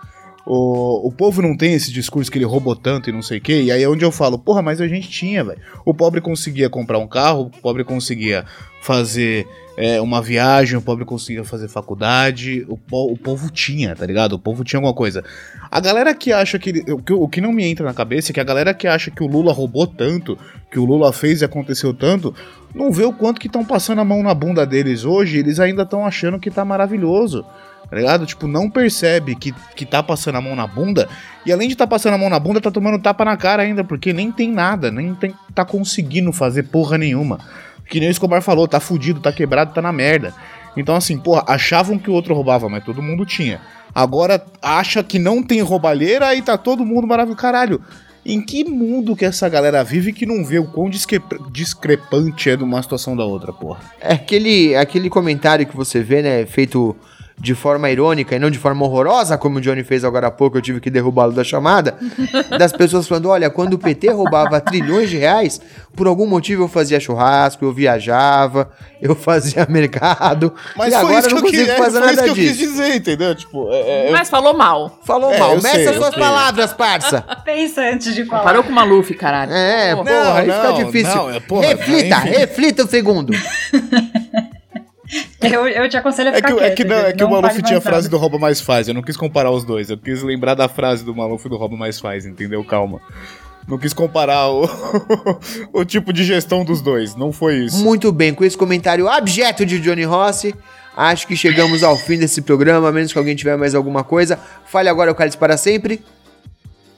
O, o povo não tem esse discurso que ele roubou tanto e não sei o quê. E aí é onde eu falo, porra, mas a gente tinha, velho. O pobre conseguia comprar um carro, o pobre conseguia fazer é, uma viagem, o pobre conseguia fazer faculdade. O, po- o povo tinha, tá ligado? O povo tinha alguma coisa. A galera que acha que. ele- que o que não me entra na cabeça é que a galera que acha que o Lula roubou tanto, que o Lula fez e aconteceu tanto, não vê o quanto que estão passando a mão na bunda deles hoje, eles ainda estão achando que tá maravilhoso. Tá ligado? Tipo, não percebe que, que tá passando a mão na bunda. E além de tá passando a mão na bunda, tá tomando tapa na cara ainda, porque nem tem nada, nem tem, tá conseguindo fazer porra nenhuma. Que nem o Escobar falou, tá fudido, tá quebrado, tá na merda. Então, assim, porra, achavam que o outro roubava, mas todo mundo tinha. Agora acha que não tem roubalheira e tá todo mundo maravilhoso. Caralho, em que mundo que essa galera vive que não vê o quão discre- discrepante é de uma situação da outra, porra? É aquele, aquele comentário que você vê, né, feito de forma irônica e não de forma horrorosa, como o Johnny fez agora há pouco, eu tive que derrubá-lo da chamada, das pessoas falando, olha, quando o PT roubava trilhões de reais, por algum motivo eu fazia churrasco, eu viajava, eu fazia mercado, Mas e agora isso eu não que eu, consigo quis, fazer nada que eu quis disso. dizer, entendeu? Tipo, é, é, Mas falou mal. Falou É, mal, meça as suas sei. palavras, parça. Pensa antes de falar. Parou com o Maluf, caralho. É, porra, aí fica não, difícil. não, é, porra, reflita, reflita um segundo. Eu, eu te aconselho a É ficar que, é que, não, é que o Maluf tinha a frase do rouba mais faz. Eu não quis comparar os dois. Eu quis lembrar da frase do Maluf do rouba mais faz, entendeu? Calma. Não quis comparar o, o tipo de gestão dos dois. Não foi isso. Muito bem, com esse comentário abjeto de Johnny Rossi, acho que chegamos ao fim desse programa, a menos que alguém tiver mais alguma coisa. Fale agora o cálice para sempre.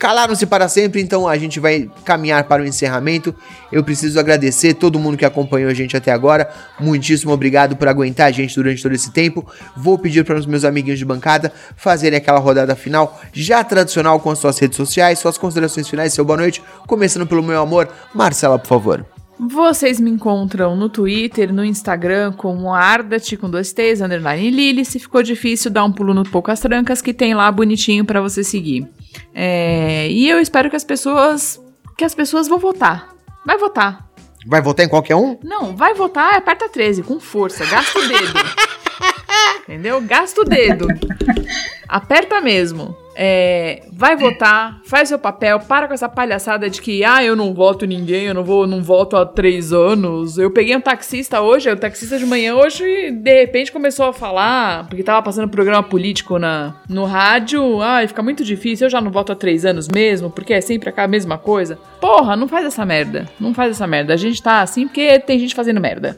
Calaram-se para sempre, então a gente vai caminhar para o encerramento. Eu preciso agradecer todo mundo que acompanhou a gente até agora. Muitíssimo obrigado por aguentar a gente durante todo esse tempo. Vou pedir para os meus amiguinhos de bancada fazerem aquela rodada final já tradicional com as suas redes sociais, suas considerações finais, seu boa noite. Começando pelo meu amor, Marcela, por favor. Vocês me encontram no Twitter, no Instagram, como Ardat com dois T's, underline Lili. Se ficou difícil, dá um pulo no Poucas Trancas, que tem lá bonitinho para você seguir. É, e eu espero que as pessoas. que as pessoas vão votar. Vai votar. Vai votar em qualquer um? Não, vai votar, aperta 13, com força, gasta o dedo. Entendeu? Gasta o dedo. Aperta mesmo. É, vai votar, faz seu papel, para com essa palhaçada de que, ah, eu não voto ninguém, eu não vou, não voto há três anos. Eu peguei um taxista hoje, o taxista de manhã hoje, e de repente começou a falar, porque tava passando programa político na, no rádio, ah, fica muito difícil, eu já não voto há três anos mesmo, porque é sempre a mesma coisa. Porra, não faz essa merda, não faz essa merda. A gente tá assim porque tem gente fazendo merda.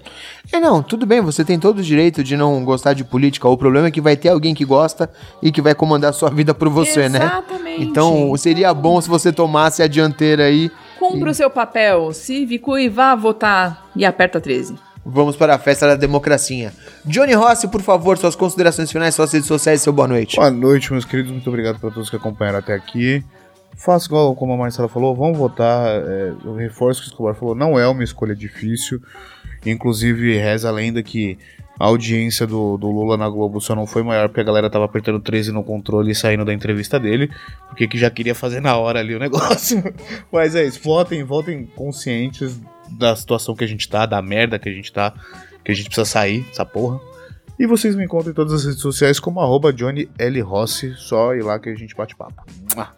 É, não, tudo bem, você tem todo o direito de não gostar de política. O problema é que vai ter alguém que gosta e que vai comandar sua vida por você, né? Exatamente. Então, seria bom se você tomasse a dianteira aí. Cumpra o seu papel cívico e vá votar e aperta 13. Vamos para a festa da democracia. Johnny Rossi, por favor, suas considerações finais, suas redes sociais e seu boa noite. Boa noite, meus queridos. Muito obrigado para todos que acompanharam até aqui. Faço igual como a Marcela falou, vamos votar. É, eu reforço o que o Escobar falou, não é uma escolha difícil. Inclusive, reza a lenda que a audiência do, do, Lula na Globo só não foi maior porque a galera tava apertando 13 no controle e saindo da entrevista dele, porque que já queria fazer na hora ali o negócio. Mas é isso, votem, votem conscientes da situação que a gente tá, da merda que a gente tá, que a gente precisa sair dessa porra. E vocês me encontram em todas as redes sociais como arroba Johnny L. Rossi, só ir lá que a gente bate papo.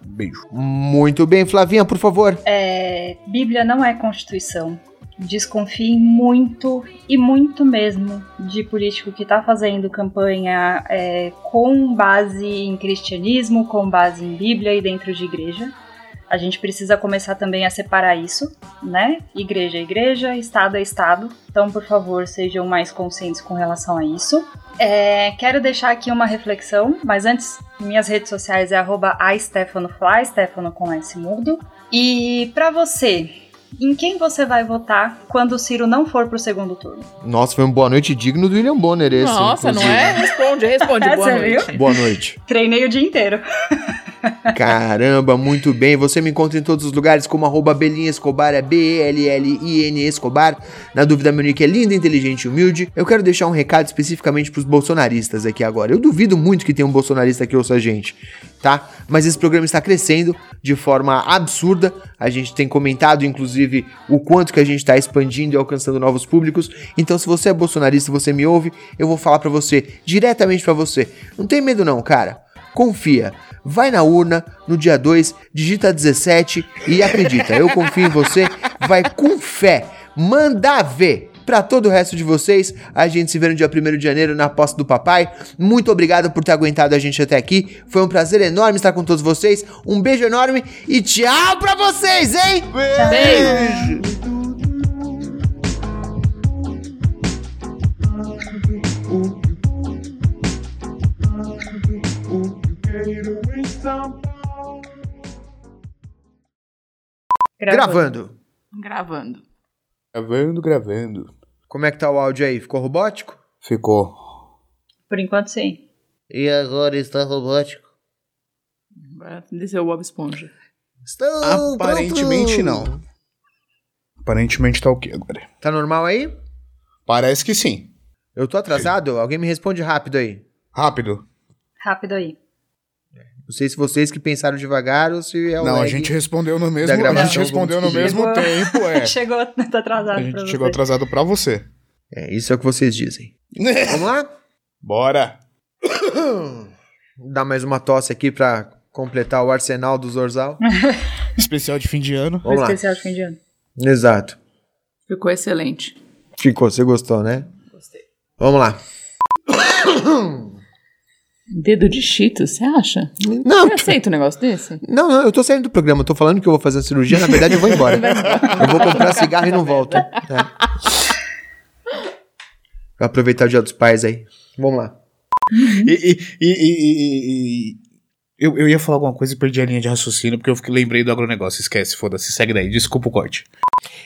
Beijo. Muito bem, Flavinha, por favor. É, Bíblia não é Constituição. Desconfie muito e muito mesmo de político que está fazendo campanha é, com base em cristianismo, com base em Bíblia e dentro de igreja. A gente precisa começar também a separar isso, né? Igreja é igreja, Estado é Estado. Então, por favor, sejam mais conscientes com relação a isso. É, quero deixar aqui uma reflexão, mas antes, minhas redes sociais é arroba Stefano com S mudo. E para você, em quem você vai votar quando o Ciro não for pro segundo turno? Nossa, foi uma boa noite digno do William Bonner esse. Nossa, inclusive. não é? Responde, responde. Boa Você noite. viu? Boa noite. Treinei o dia inteiro. Caramba, muito bem. Você me encontra em todos os lugares como arroba Belinha Escobar, é B-E-L-L-I-N Escobar. Na dúvida, meu nick é lindo, inteligente e humilde. Eu quero deixar um recado especificamente pros bolsonaristas aqui agora. Eu duvido muito que tenha um bolsonarista que ouça a gente, tá? Mas esse programa está crescendo de forma absurda. A gente tem comentado, inclusive, o quanto que a gente está expandindo e alcançando novos públicos. Então, se você é bolsonarista e você me ouve, eu vou falar pra você, diretamente pra você. Não tem medo não, cara. Confia. Vai na urna no dia 2, digita 17 e acredita, eu confio em você. Vai com fé. Manda ver. Pra todo o resto de vocês, a gente se vê no dia 1 de janeiro na posse do papai. Muito obrigado por ter aguentado a gente até aqui. Foi um prazer enorme estar com todos vocês. Um beijo enorme e tchau pra vocês, hein? Beijo. Gravando. Gravando. Gravando, gravando. Como é que tá o áudio aí? Ficou robótico? Ficou. Por enquanto, sim. E agora está robótico. Vai descer o Bob Esponja. Estou Aparentemente pronto. não. Aparentemente tá o quê agora? Tá normal aí? Parece que sim. Eu tô atrasado? Alguém me responde rápido aí. Rápido. Rápido aí. Não sei se vocês que pensaram devagar ou se é o não, a gente respondeu no mesmo, a gente respondeu no mesmo Chegou- tempo, é. Chegou, tá atrasado A pra gente você. chegou atrasado pra você. É, isso é o que vocês dizem. Vamos lá? Bora. Dar mais uma tosse aqui pra completar o arsenal do Zorzal. Especial de fim de ano. Vamos lá. Especial de fim de ano. Exato. Ficou excelente. Ficou, você gostou, né? Gostei. Vamos lá. Dedo de Cheetos, você acha? Não, Você aceita um negócio desse? não, não, eu tô saindo do programa, eu tô falando que eu vou fazer a cirurgia, na verdade eu vou embora. eu vou comprar cigarro e não volto. É. Vou aproveitar o dia dos pais aí. Vamos lá. E- e- e- eu, eu ia falar alguma coisa e perdi a linha de raciocínio porque eu fiquei- lembrei do agronegócio. Esquece, foda-se, segue daí. Desculpa o corte.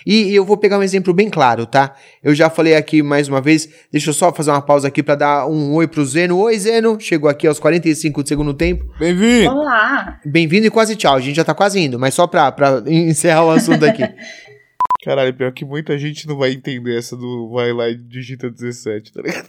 E eu vou pegar um exemplo bem claro, tá? Eu já falei aqui mais uma vez, deixa eu só fazer uma pausa aqui pra dar um oi pro Zeno. Oi, Zeno! Chegou aqui aos 45 do segundo tempo. Bem-vindo! Olá! Bem-vindo e quase tchau. A gente já tá quase indo, mas só pra, pra encerrar o assunto aqui. Caralho, pior que muita gente não vai entender essa do vai lá e digita 17, tá ligado?